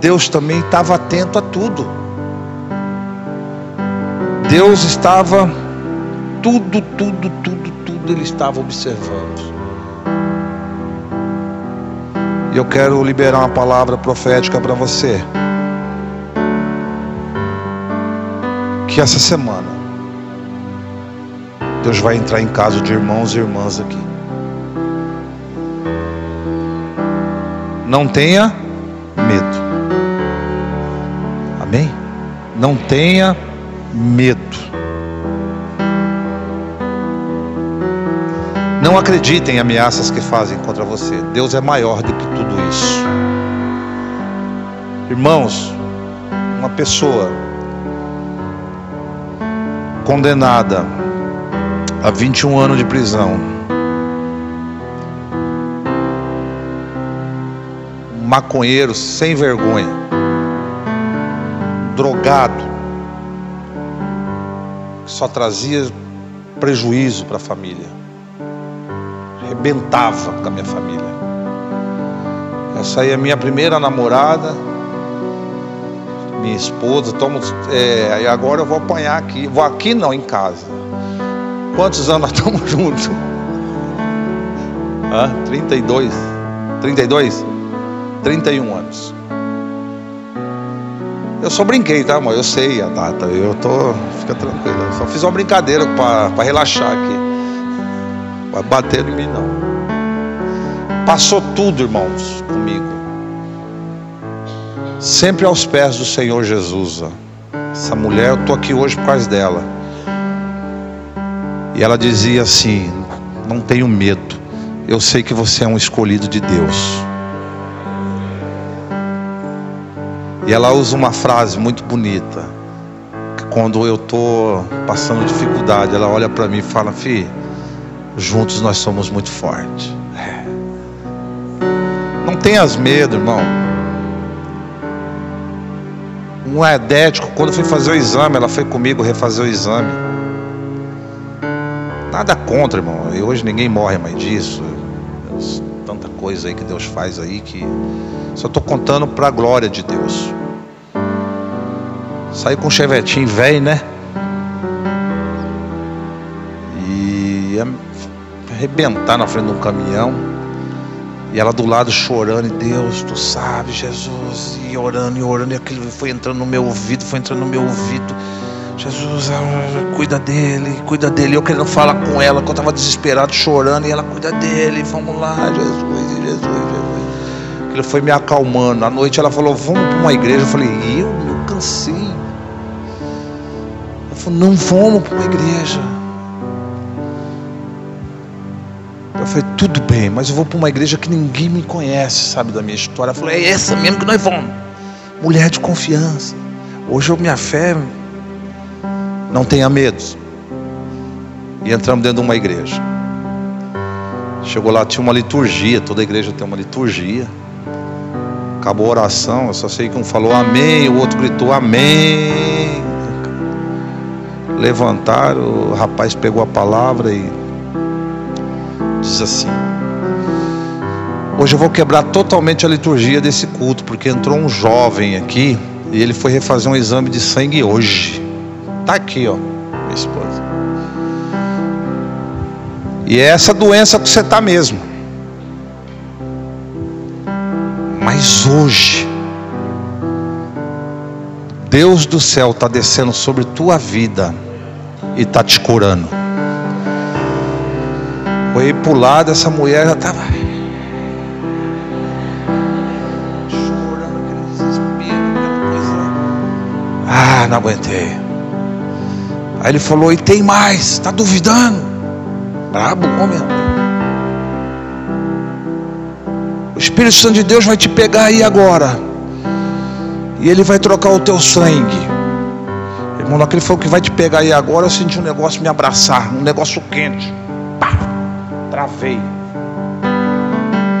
Deus também estava atento a tudo. Deus estava tudo, tudo, tudo, tudo ele estava observando. E eu quero liberar uma palavra profética para você. Que essa semana Deus vai entrar em casa de irmãos e irmãs aqui. Não tenha medo. Amém? Não tenha medo. Não acredite em ameaças que fazem contra você. Deus é maior do que tudo isso. Irmãos, uma pessoa condenada a 21 anos de prisão, um maconheiro sem vergonha, drogado, que só trazia prejuízo para a família arrebentava com a minha família. Essa aí é a minha primeira namorada, minha esposa. Tomo, é, agora eu vou apanhar aqui. Vou aqui não, em casa. Quantos anos nós estamos juntos? Hã? 32? 32? 31 anos. Eu só brinquei, tá, amor? Eu sei a data. Eu tô. Fica tranquilo. Eu só fiz uma brincadeira para relaxar aqui. Vai bater em mim não. Passou tudo, irmãos, comigo. Sempre aos pés do Senhor Jesus. Essa mulher, eu estou aqui hoje por causa dela. E ela dizia assim: Não tenho medo. Eu sei que você é um escolhido de Deus. E ela usa uma frase muito bonita. Que quando eu estou passando dificuldade, ela olha para mim e fala: Filho Juntos nós somos muito fortes. É. Não tenhas medo, irmão. Um edético, quando fui fazer o exame, ela foi comigo refazer o exame. Nada contra, irmão. E hoje ninguém morre mais disso. Tanta coisa aí que Deus faz aí que. Só estou contando para a glória de Deus. Saí com um chevetinho velho, né? E arrebentar na frente de um caminhão. E ela do lado chorando, e Deus, tu sabe, Jesus, e orando, e orando, e aquilo foi entrando no meu ouvido, foi entrando no meu ouvido. Jesus, ah, cuida dele, cuida dele. Eu querendo falar com ela, que eu estava desesperado, chorando, e ela cuida dele, vamos lá, Jesus, Jesus, Jesus. Aquilo foi me acalmando. À noite ela falou, vamos para uma igreja. Eu falei, eu, eu cansei. Ela falou, não vamos para uma igreja. Eu falei, tudo bem, mas eu vou para uma igreja que ninguém me conhece, sabe, da minha história. Ela falou, é essa mesmo que nós vamos. Mulher de confiança. Hoje eu, minha fé, não tenha medo. E entramos dentro de uma igreja. Chegou lá, tinha uma liturgia, toda igreja tem uma liturgia. Acabou a oração, eu só sei que um falou amém, o outro gritou amém. Levantaram, o rapaz pegou a palavra e diz assim: Hoje eu vou quebrar totalmente a liturgia desse culto, porque entrou um jovem aqui e ele foi refazer um exame de sangue hoje. Tá aqui, ó, minha esposa. E é essa doença que você tá mesmo. Mas hoje, Deus do céu está descendo sobre tua vida e está te curando. Foi pro lado, essa mulher já estava chorando, desespero, aquela coisa. Ah, não aguentei. Aí ele falou: E tem mais, está duvidando? Brabo, homem. O Espírito Santo de Deus vai te pegar aí agora. E ele vai trocar o teu sangue. Irmão, naquele foi o que vai te pegar aí agora. Eu senti um negócio me abraçar, um negócio quente. Pá, travei.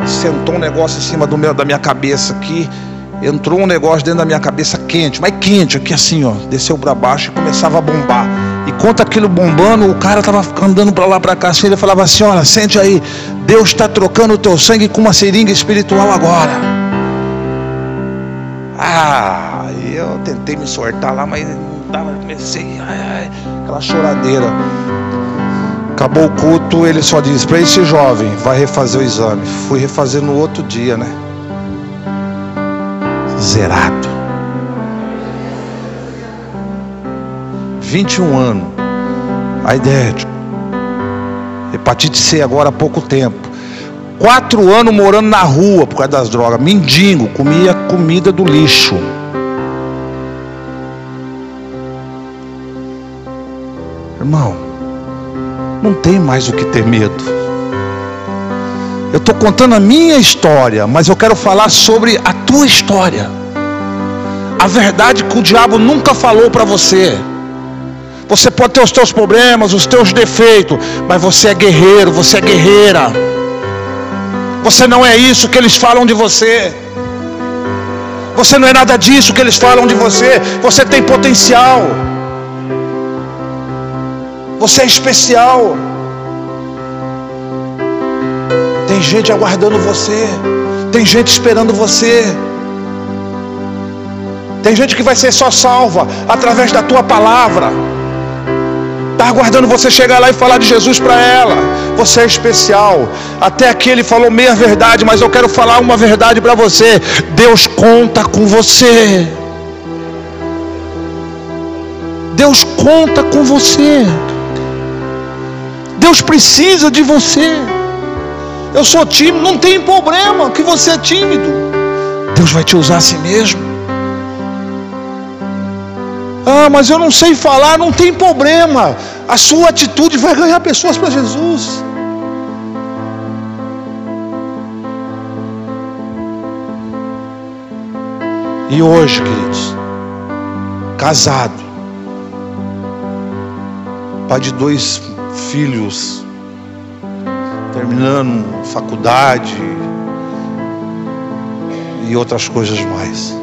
Sentou um negócio em cima do meu, da minha cabeça aqui. Entrou um negócio dentro da minha cabeça quente, mas quente, aqui assim, ó. Desceu para baixo e começava a bombar. E quanto aquilo bombando, o cara estava andando para lá para cá. Assim, ele falava assim: Olha, sente aí, Deus está trocando o teu sangue com uma seringa espiritual agora. Ah, eu tentei me sortar lá, mas não dava. Comecei, ai, ai, aquela choradeira. Acabou o culto, ele só disse para esse jovem: Vai refazer o exame. Fui refazer no outro dia, né? Zerado. 21 anos. A ideia de hepatite C agora há pouco tempo. Quatro anos morando na rua por causa das drogas. Mendigo, comia comida do lixo. Irmão, não tem mais o que ter medo. Eu estou contando a minha história, mas eu quero falar sobre a tua história. A verdade que o diabo nunca falou para você. Você pode ter os teus problemas, os teus defeitos, mas você é guerreiro, você é guerreira. Você não é isso que eles falam de você. Você não é nada disso que eles falam de você. Você tem potencial. Você é especial. Tem gente aguardando você. Tem gente esperando você. Tem gente que vai ser só salva através da tua palavra. Está aguardando você chegar lá e falar de Jesus para ela. Você é especial. Até aqui ele falou meia verdade, mas eu quero falar uma verdade para você. Deus conta com você. Deus conta com você. Deus precisa de você. Eu sou tímido, não tem problema que você é tímido. Deus vai te usar a si mesmo. Ah, mas eu não sei falar, não tem problema. A sua atitude vai ganhar pessoas para Jesus. E hoje, queridos, casado, pai de dois filhos, terminando faculdade e outras coisas mais.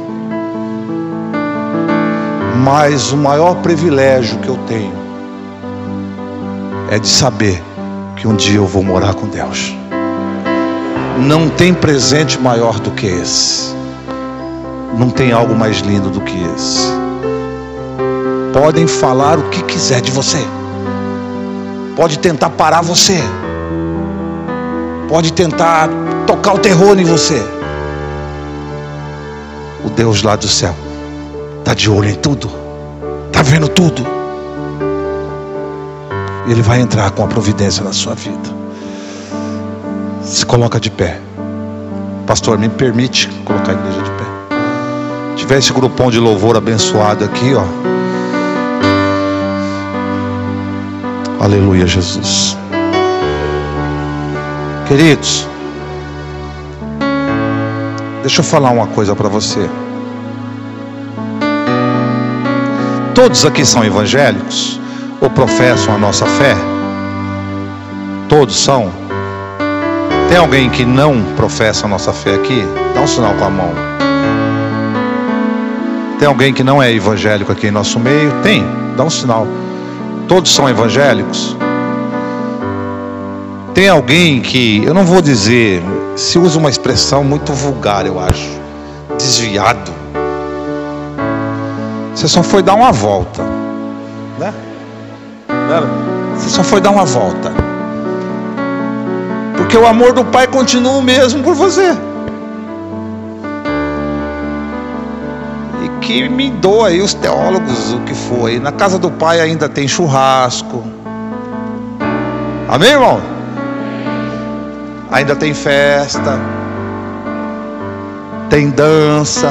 Mas o maior privilégio que eu tenho é de saber que um dia eu vou morar com Deus. Não tem presente maior do que esse. Não tem algo mais lindo do que esse. Podem falar o que quiser de você. Pode tentar parar você. Pode tentar tocar o terror em você. O Deus lá do céu está de olho em tudo, está vendo tudo. Ele vai entrar com a providência na sua vida. Se coloca de pé. Pastor, me permite colocar a igreja de pé. Tiver esse grupão de louvor abençoado aqui, ó. Aleluia, Jesus. Queridos, deixa eu falar uma coisa para você. Todos aqui são evangélicos ou professam a nossa fé? Todos são? Tem alguém que não professa a nossa fé aqui? Dá um sinal com a mão. Tem alguém que não é evangélico aqui em nosso meio? Tem, dá um sinal. Todos são evangélicos? Tem alguém que, eu não vou dizer, se usa uma expressão muito vulgar, eu acho, desviado. Você só foi dar uma volta, né? Você só foi dar uma volta. Porque o amor do Pai continua o mesmo por você. E que me doa aí os teólogos o que foi. Na casa do Pai ainda tem churrasco. Amém, irmão? Ainda tem festa. Tem dança.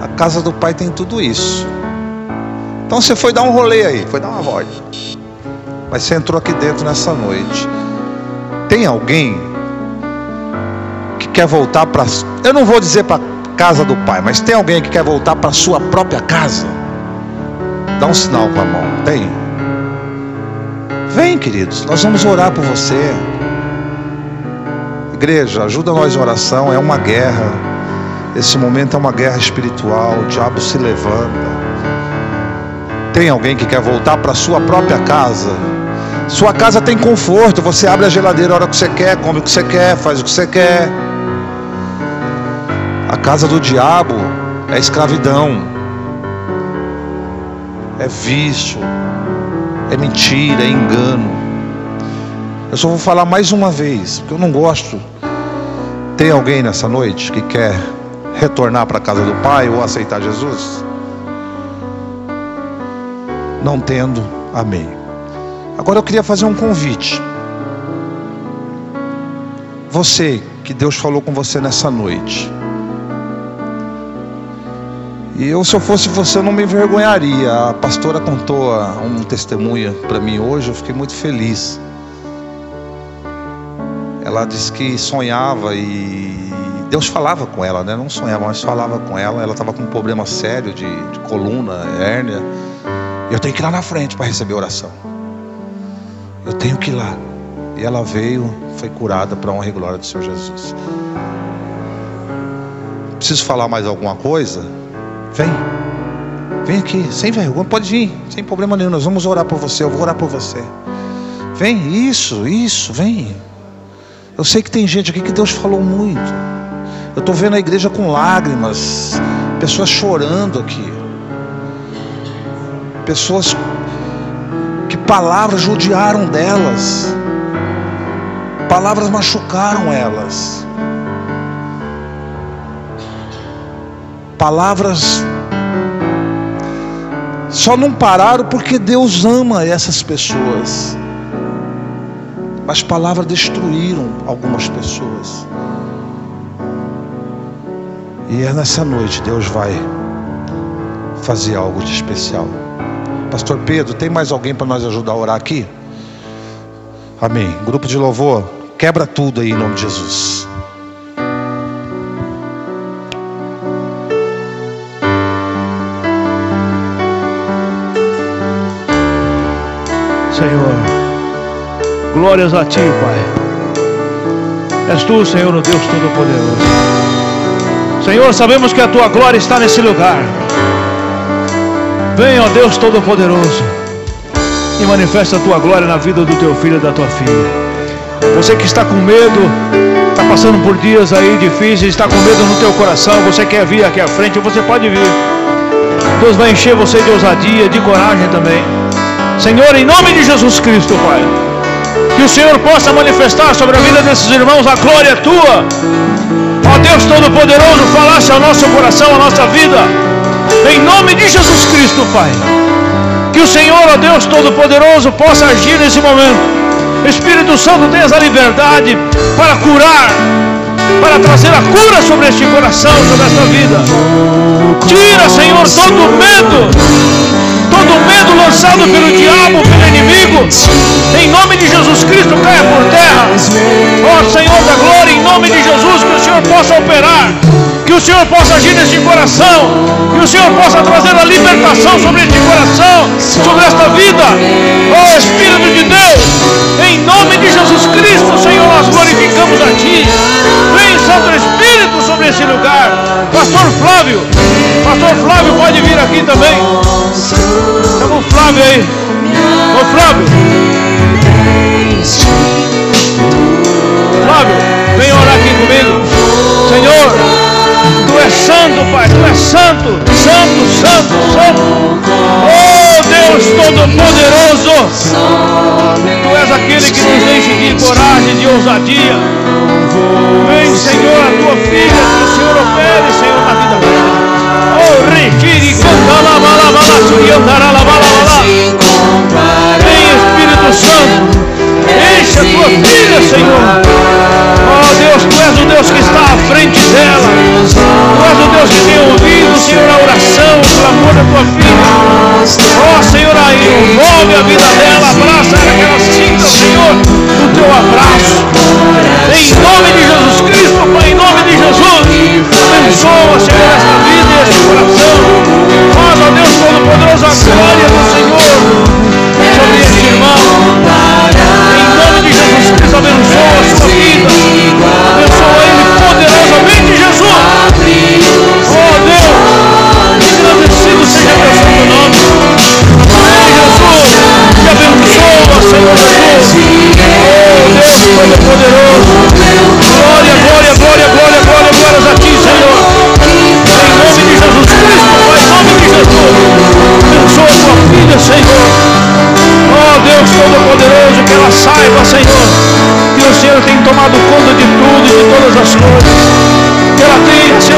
A casa do Pai tem tudo isso. Então você foi dar um rolê aí, foi dar uma volta. Mas você entrou aqui dentro nessa noite. Tem alguém que quer voltar para. Eu não vou dizer para casa do pai, mas tem alguém que quer voltar para sua própria casa? Dá um sinal com a mão. Tem? Vem, queridos, nós vamos orar por você. Igreja, ajuda nós em oração. É uma guerra. Esse momento é uma guerra espiritual. O diabo se levanta. Tem alguém que quer voltar para sua própria casa? Sua casa tem conforto, você abre a geladeira a hora que você quer, come o que você quer, faz o que você quer. A casa do diabo é escravidão, é vício, é mentira, é engano. Eu só vou falar mais uma vez, porque eu não gosto. Tem alguém nessa noite que quer retornar para a casa do Pai ou aceitar Jesus? Não tendo, amém. Agora eu queria fazer um convite. Você que Deus falou com você nessa noite. E eu, se eu fosse você, não me envergonharia. A pastora contou um testemunho para mim hoje, eu fiquei muito feliz. Ela disse que sonhava e Deus falava com ela, né? Não sonhava, mas falava com ela. Ela estava com um problema sério de, de coluna, hérnia. Eu tenho que ir lá na frente para receber oração. Eu tenho que ir lá. E ela veio, foi curada para honra e glória do Senhor Jesus. Preciso falar mais alguma coisa? Vem. Vem aqui, sem vergonha, pode vir, sem problema nenhum. Nós vamos orar por você, eu vou orar por você. Vem, isso, isso, vem. Eu sei que tem gente aqui que Deus falou muito. Eu estou vendo a igreja com lágrimas, pessoas chorando aqui pessoas que palavras judiaram delas, palavras machucaram elas, palavras só não pararam porque Deus ama essas pessoas. As palavras destruíram algumas pessoas. E é nessa noite Deus vai fazer algo de especial. Pastor Pedro, tem mais alguém para nós ajudar a orar aqui? Amém. Grupo de louvor, quebra tudo aí em nome de Jesus. Glórias a Ti, Pai. És Tu, Senhor, o Deus Todo-Poderoso. Senhor, sabemos que a Tua glória está nesse lugar. Venha, ó Deus Todo-Poderoso, e manifesta a tua glória na vida do teu filho e da tua filha. Você que está com medo, está passando por dias aí difíceis, está com medo no teu coração, você quer vir aqui à frente, você pode vir. Deus vai encher você de ousadia, de coragem também. Senhor, em nome de Jesus Cristo, Pai, Que o Senhor possa manifestar sobre a vida desses irmãos a glória tua. Ó Deus Todo-Poderoso, falasse ao nosso coração, à nossa vida. Em nome de Jesus Cristo, Pai. Que o Senhor, ó Deus Todo-Poderoso, possa agir nesse momento. Espírito Santo, tenha a liberdade para curar, para trazer a cura sobre este coração, sobre esta vida. Tira, Senhor, todo medo todo medo lançado pelo diabo, pelo inimigo, em nome de Jesus Cristo, caia por terra. Ó oh, Senhor da glória, em nome de Jesus, que o Senhor possa operar, que o Senhor possa agir neste coração, que o Senhor possa trazer a libertação sobre este coração, sobre esta vida. Ó oh, Espírito de Deus, em nome de Jesus Cristo, Senhor, nós glorificamos a Ti. Santo Espírito, sobre esse lugar. Pastor Flávio, Pastor Flávio pode vir aqui também. Chama o Flávio aí. Ô Flávio. Flávio, vem orar aqui comigo. Senhor, Tu és santo, Pai. Tu és santo, santo, santo, santo. Oh Deus Todo-Poderoso. Tu és aquele que nos enche de coragem, de ousadia. Vem, Senhor, a tua filha, que o Senhor opere, Senhor, na vida dela. Vem Espírito Santo, enche a tua filha, Senhor. Oh Deus, tu és o Deus que está à frente dela. Tu és o Deus que tem ouvido, Senhor, a oração, o clamor da tua filha. Oh Senhor, aí, envolve a vida dela, abraça ela, que ela sinta, Senhor, o teu abraço. Em nome de Jesus Cristo, Pai, em nome de Jesus, abençoa, Senhor, esta vida e este coração. Faz, ó Deus Todo-Poderoso, a glória do Senhor sobre este irmão. Em nome de Jesus Cristo, abençoa a sua vida.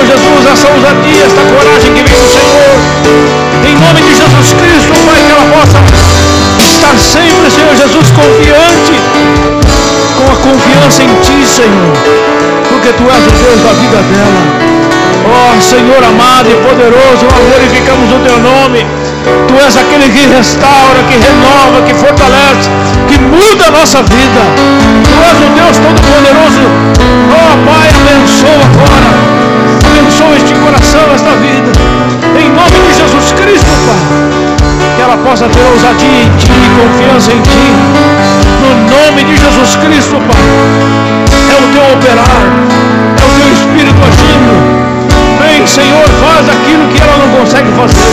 Jesus, essa ousadia, esta coragem que vem do Senhor. Confiante, com a confiança em Ti, Senhor, porque Tu és o Deus da vida dela. Ó oh, Senhor amado e poderoso, nós glorificamos o Teu nome. Tu és aquele que restaura, que renova, que fortalece, que muda a nossa vida. Tu és o Deus Todo-Poderoso. Ó oh, Pai, abençoa agora. Abençoa este coração, esta vida. Em nome de Jesus Cristo, Pai ela possa ter ousadia em Ti, confiança em Ti. No nome de Jesus Cristo, Pai. É o Teu operar, é o Teu Espírito agindo. Vem, Senhor, faz aquilo que ela não consegue fazer.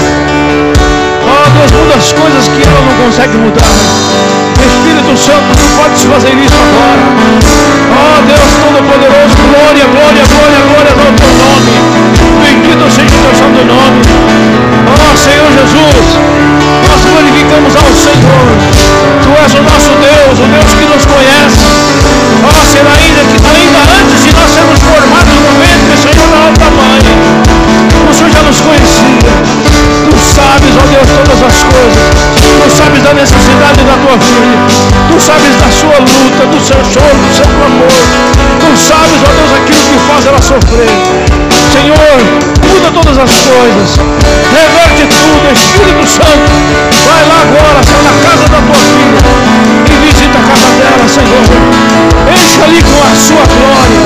Oh Deus, muda as coisas que ela não consegue mudar. Espírito Santo, Tu podes fazer isso agora. Oh Deus Todo-Poderoso, glória, glória, glória, glória ao Teu nome. Bendito seja o Teu santo nome. Oh Senhor Jesus nós glorificamos ao Senhor. Tu és o nosso Deus, o Deus que nos conhece. Oh, Senhor, ainda, que, ainda antes de nós sermos formados no ventre, Senhor, na alta mãe, o Senhor já nos conhecia. Tu sabes, ó oh Deus, todas as coisas. Tu sabes da necessidade da tua filha. Tu sabes da sua luta, do seu choro, do seu clamor. Tu sabes, ó Deus, aquilo que faz ela sofrer. Senhor, muda todas as coisas. Reverte tudo, Espírito Santo. Vai lá agora, Senhor, na casa da tua filha. E visita a casa dela, Senhor. Enche ali com a sua glória.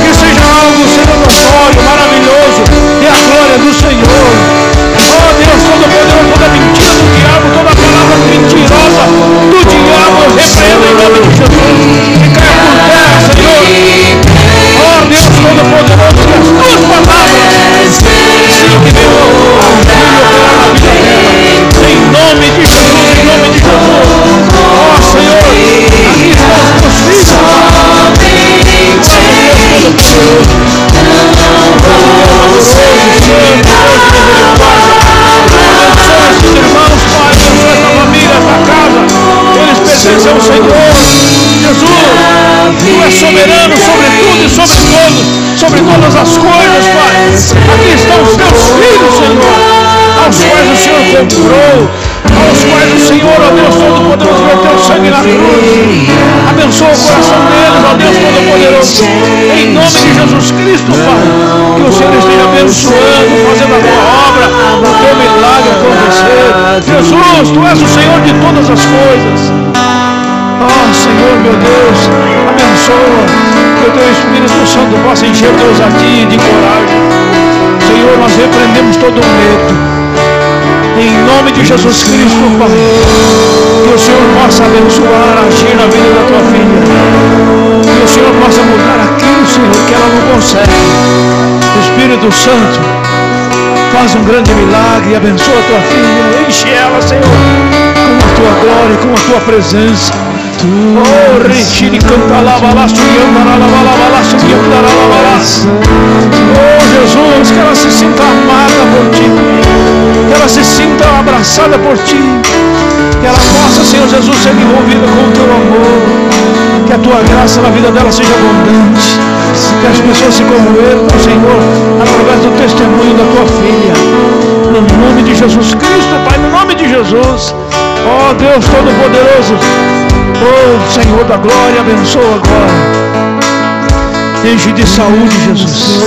Que seja algo, Senhor, notório, maravilhoso. E a glória do Senhor. Oh Deus, todo poderoso, toda mentira do diabo, mentirosa do diabo, eu repreendo em nome de Jesus. Que caia por terra, Senhor. Oh Deus, todo poderoso, que as tuas palavras, sim, que deu dela nome de Jesus, em nome de Jesus. Oh, Senhor, aqui estão os teus filhos. Irmãos, Pai, abençoa essa pertencem ao Senhor. Tu és soberano sobre tudo e sobre todos, sobre todas as coisas, Pai. Aqui estão os teus filhos, Senhor, aos quais o Senhor comprou aos quais o Senhor, ó Deus Todo-Poderoso, verteu sangue na cruz. Abençoa o coração deles, ó Deus Todo-Poderoso. Em nome de Jesus Cristo, Pai. Que o Senhor esteja abençoando, fazendo a tua obra, o teu milagre acontecer. Jesus, Tu és o Senhor de todas as coisas. Oh, Senhor, meu Deus, abençoa. Que o teu Espírito Santo possa encher de ousadia e de coragem. Senhor, nós repreendemos todo o medo. Em nome de Jesus Cristo, Pai. Que o Senhor possa abençoar, agir na vida da tua filha. Que o Senhor possa mudar aquilo, Senhor, que ela não consegue. Espírito Santo, faz um grande milagre e abençoa a tua filha. Enche ela, Senhor, com a tua glória, com a tua presença. Oh, retire canta lá, lava lá, lá. Oh, Jesus, que ela se sinta amada por ti. Que ela se sinta abraçada por ti. Que ela possa, Senhor Jesus, ser envolvida com o teu amor. Que a tua graça na vida dela seja abundante. Que as pessoas se conmoeram, Senhor, através do testemunho da tua filha. No nome de Jesus Cristo, Pai, no nome de Jesus. Oh Deus Todo-Poderoso, Oh Senhor da glória, abençoa agora. Enche de saúde, Jesus.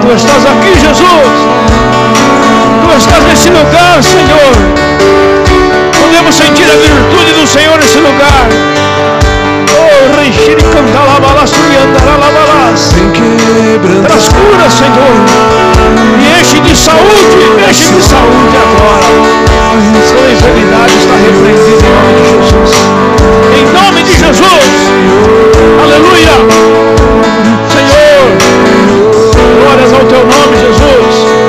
Tu estás aqui, Jesus. Tu estás nesse lugar, Senhor. Podemos sentir a virtude do Senhor nesse lugar. Oh, Reixiri Cantalabalas, Triandalabalas. Traz cura, Senhor. E enche de saúde, enche de saúde agora. Toda enfermidade está repreendida em nome de Jesus. Em nome de Jesus. Aleluia. Senhor, glórias ao teu nome, Jesus.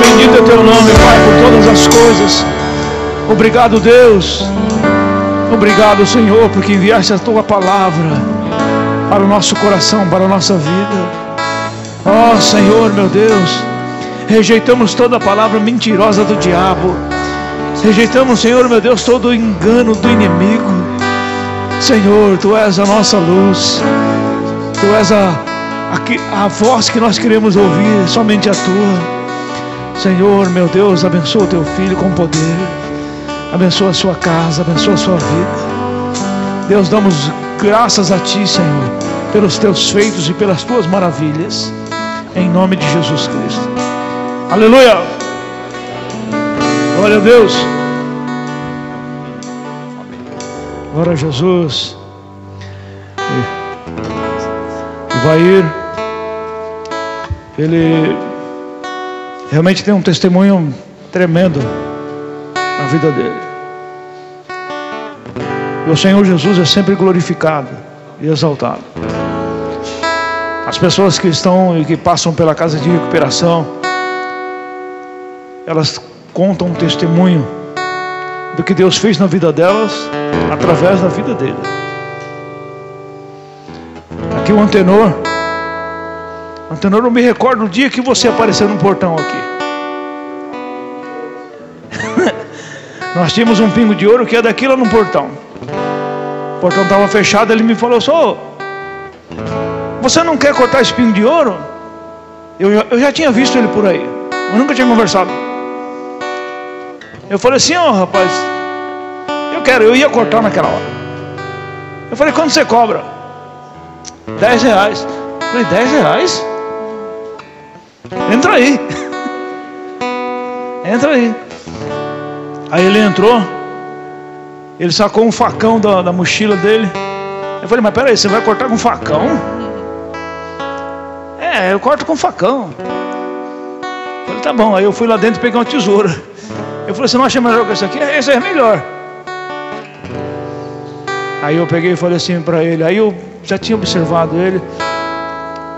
Bendito é teu nome, Pai, por todas as coisas. Obrigado, Deus. Obrigado, Senhor, porque enviaste a tua palavra para o nosso coração, para a nossa vida. Ó oh, Senhor, meu Deus, rejeitamos toda palavra mentirosa do diabo. Rejeitamos, Senhor, meu Deus, todo o engano do inimigo. Senhor, Tu és a nossa luz, Tu és a, a, a voz que nós queremos ouvir, somente a Tua. Senhor, meu Deus, abençoa o Teu filho com poder, abençoa a sua casa, abençoa a sua vida. Deus, damos graças a Ti, Senhor, pelos Teus feitos e pelas Tuas maravilhas, em nome de Jesus Cristo. Aleluia! Glória a Deus. Glória a Jesus. E vai ir. Ele realmente tem um testemunho tremendo na vida dele. E o Senhor Jesus é sempre glorificado e exaltado. As pessoas que estão e que passam pela casa de recuperação, elas contam um testemunho do que Deus fez na vida delas através da vida dele. Aqui o antenor. Antenor, não me recordo o dia que você apareceu no portão aqui. Nós tínhamos um pingo de ouro que é daqui lá no portão. O portão estava fechado, ele me falou: Só, você não quer cortar esse pingo de ouro? Eu, eu já tinha visto ele por aí, eu nunca tinha conversado. Eu falei assim: Ó, oh, rapaz, quero, eu ia cortar naquela hora. Eu falei, quanto você cobra? Dez reais. Eu falei, dez reais? Entra aí. Entra aí. Aí ele entrou. Ele sacou um facão da, da mochila dele. Eu falei, mas peraí, você vai cortar com facão? É, eu corto com facão. Eu falei, tá bom. Aí eu fui lá dentro e peguei uma tesoura. Eu falei, você não acha melhor que esse aqui? Esse é melhor. Aí eu peguei e falei assim para ele, aí eu já tinha observado ele.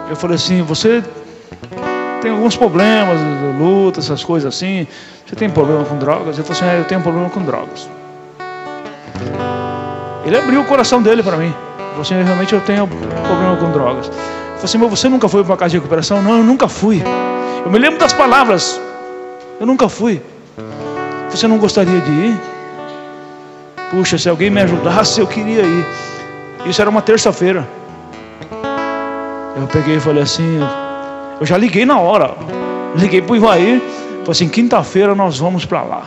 Eu falei assim, você tem alguns problemas, luta, essas coisas assim. Você tem problema com drogas? Ele falou assim, é, eu tenho problema com drogas. Ele abriu o coração dele para mim. Ele falou assim, realmente eu tenho problema com drogas. Eu falei assim, mas você nunca foi para uma casa de recuperação? Não, eu nunca fui. Eu me lembro das palavras. Eu nunca fui. Você não gostaria de ir? Puxa, se alguém me ajudasse, eu queria ir. Isso era uma terça-feira. Eu peguei e falei assim, eu já liguei na hora. Liguei para o Ivaí, falei assim, quinta-feira nós vamos para lá.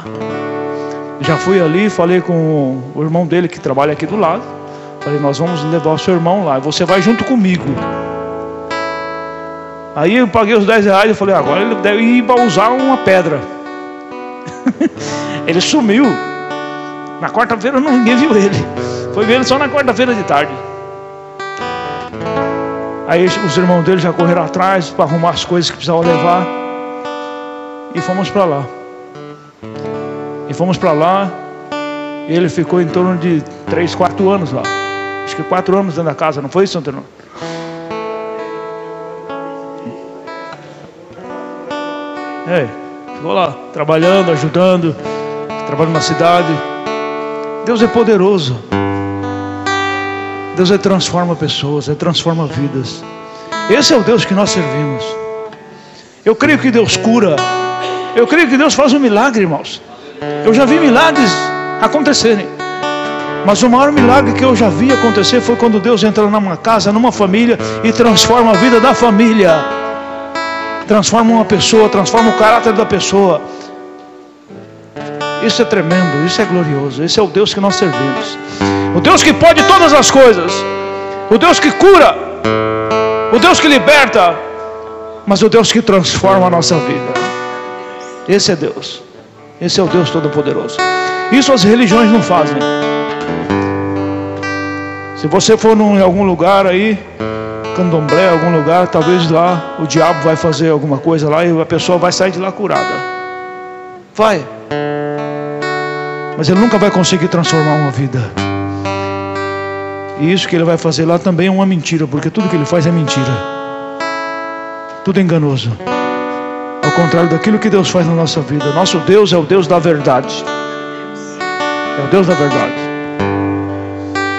Já fui ali, falei com o irmão dele que trabalha aqui do lado. Falei, nós vamos levar o seu irmão lá. Você vai junto comigo. Aí eu paguei os 10 reais e falei, agora ele deve ir usar uma pedra. ele sumiu. Na quarta-feira ninguém viu ele. Foi ver ele só na quarta-feira de tarde. Aí os irmãos dele já correram atrás para arrumar as coisas que precisavam levar. E fomos para lá. E fomos para lá. E ele ficou em torno de 3, 4 anos lá. Acho que 4 anos dentro da casa, não foi isso, Antônio? É, ficou lá, trabalhando, ajudando, trabalhando na cidade. Deus é poderoso. Deus é transforma pessoas, é transforma vidas. Esse é o Deus que nós servimos. Eu creio que Deus cura. Eu creio que Deus faz um milagre, irmãos. Eu já vi milagres acontecerem. Mas o maior milagre que eu já vi acontecer foi quando Deus entra numa casa, numa família e transforma a vida da família. Transforma uma pessoa, transforma o caráter da pessoa. Isso é tremendo, isso é glorioso. Esse é o Deus que nós servimos. O Deus que pode todas as coisas. O Deus que cura. O Deus que liberta. Mas o Deus que transforma a nossa vida. Esse é Deus. Esse é o Deus Todo-Poderoso. Isso as religiões não fazem. Se você for em algum lugar aí, candomblé, algum lugar, talvez lá o diabo vai fazer alguma coisa lá e a pessoa vai sair de lá curada. Vai. Mas ele nunca vai conseguir transformar uma vida. E isso que ele vai fazer lá também é uma mentira, porque tudo que ele faz é mentira. Tudo enganoso. Ao contrário daquilo que Deus faz na nossa vida. Nosso Deus é o Deus da verdade. É o Deus da verdade.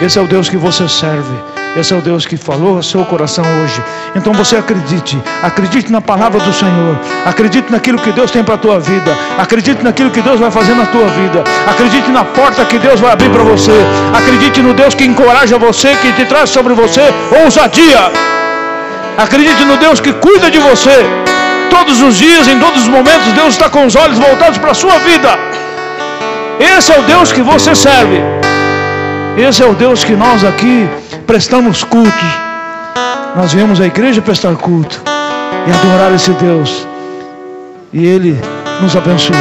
Esse é o Deus que você serve. Esse é o Deus que falou ao seu coração hoje. Então você acredite, acredite na palavra do Senhor, acredite naquilo que Deus tem para a tua vida, acredite naquilo que Deus vai fazer na tua vida, acredite na porta que Deus vai abrir para você, acredite no Deus que encoraja você, que te traz sobre você ousadia. Acredite no Deus que cuida de você. Todos os dias, em todos os momentos, Deus está com os olhos voltados para a sua vida. Esse é o Deus que você serve. Esse é o Deus que nós aqui prestamos culto. Nós viemos à igreja prestar culto e adorar esse Deus. E Ele nos abençoou.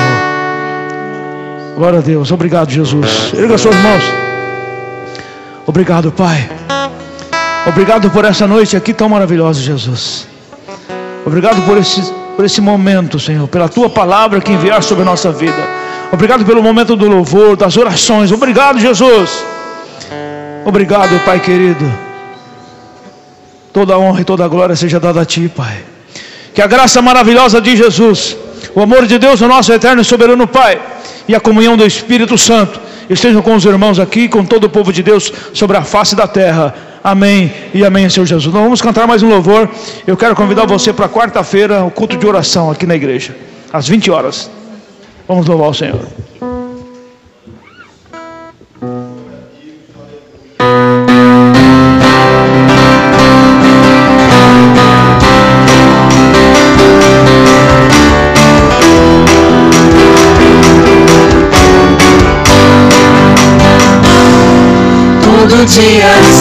Glória a Deus. Obrigado, Jesus. Erga suas mãos. Obrigado, Pai. Obrigado por essa noite aqui tão maravilhosa, Jesus. Obrigado por esse, por esse momento, Senhor, pela tua palavra que enviar sobre a nossa vida. Obrigado pelo momento do louvor, das orações. Obrigado, Jesus. Obrigado, Pai querido. Toda honra e toda glória seja dada a Ti, Pai. Que a graça maravilhosa de Jesus, o amor de Deus, o nosso eterno e soberano Pai, e a comunhão do Espírito Santo estejam com os irmãos aqui, com todo o povo de Deus sobre a face da terra. Amém e amém, Senhor Jesus. Nós vamos cantar mais um louvor. Eu quero convidar você para quarta-feira, o culto de oração aqui na igreja, às 20 horas. Vamos louvar o Senhor. Dia seja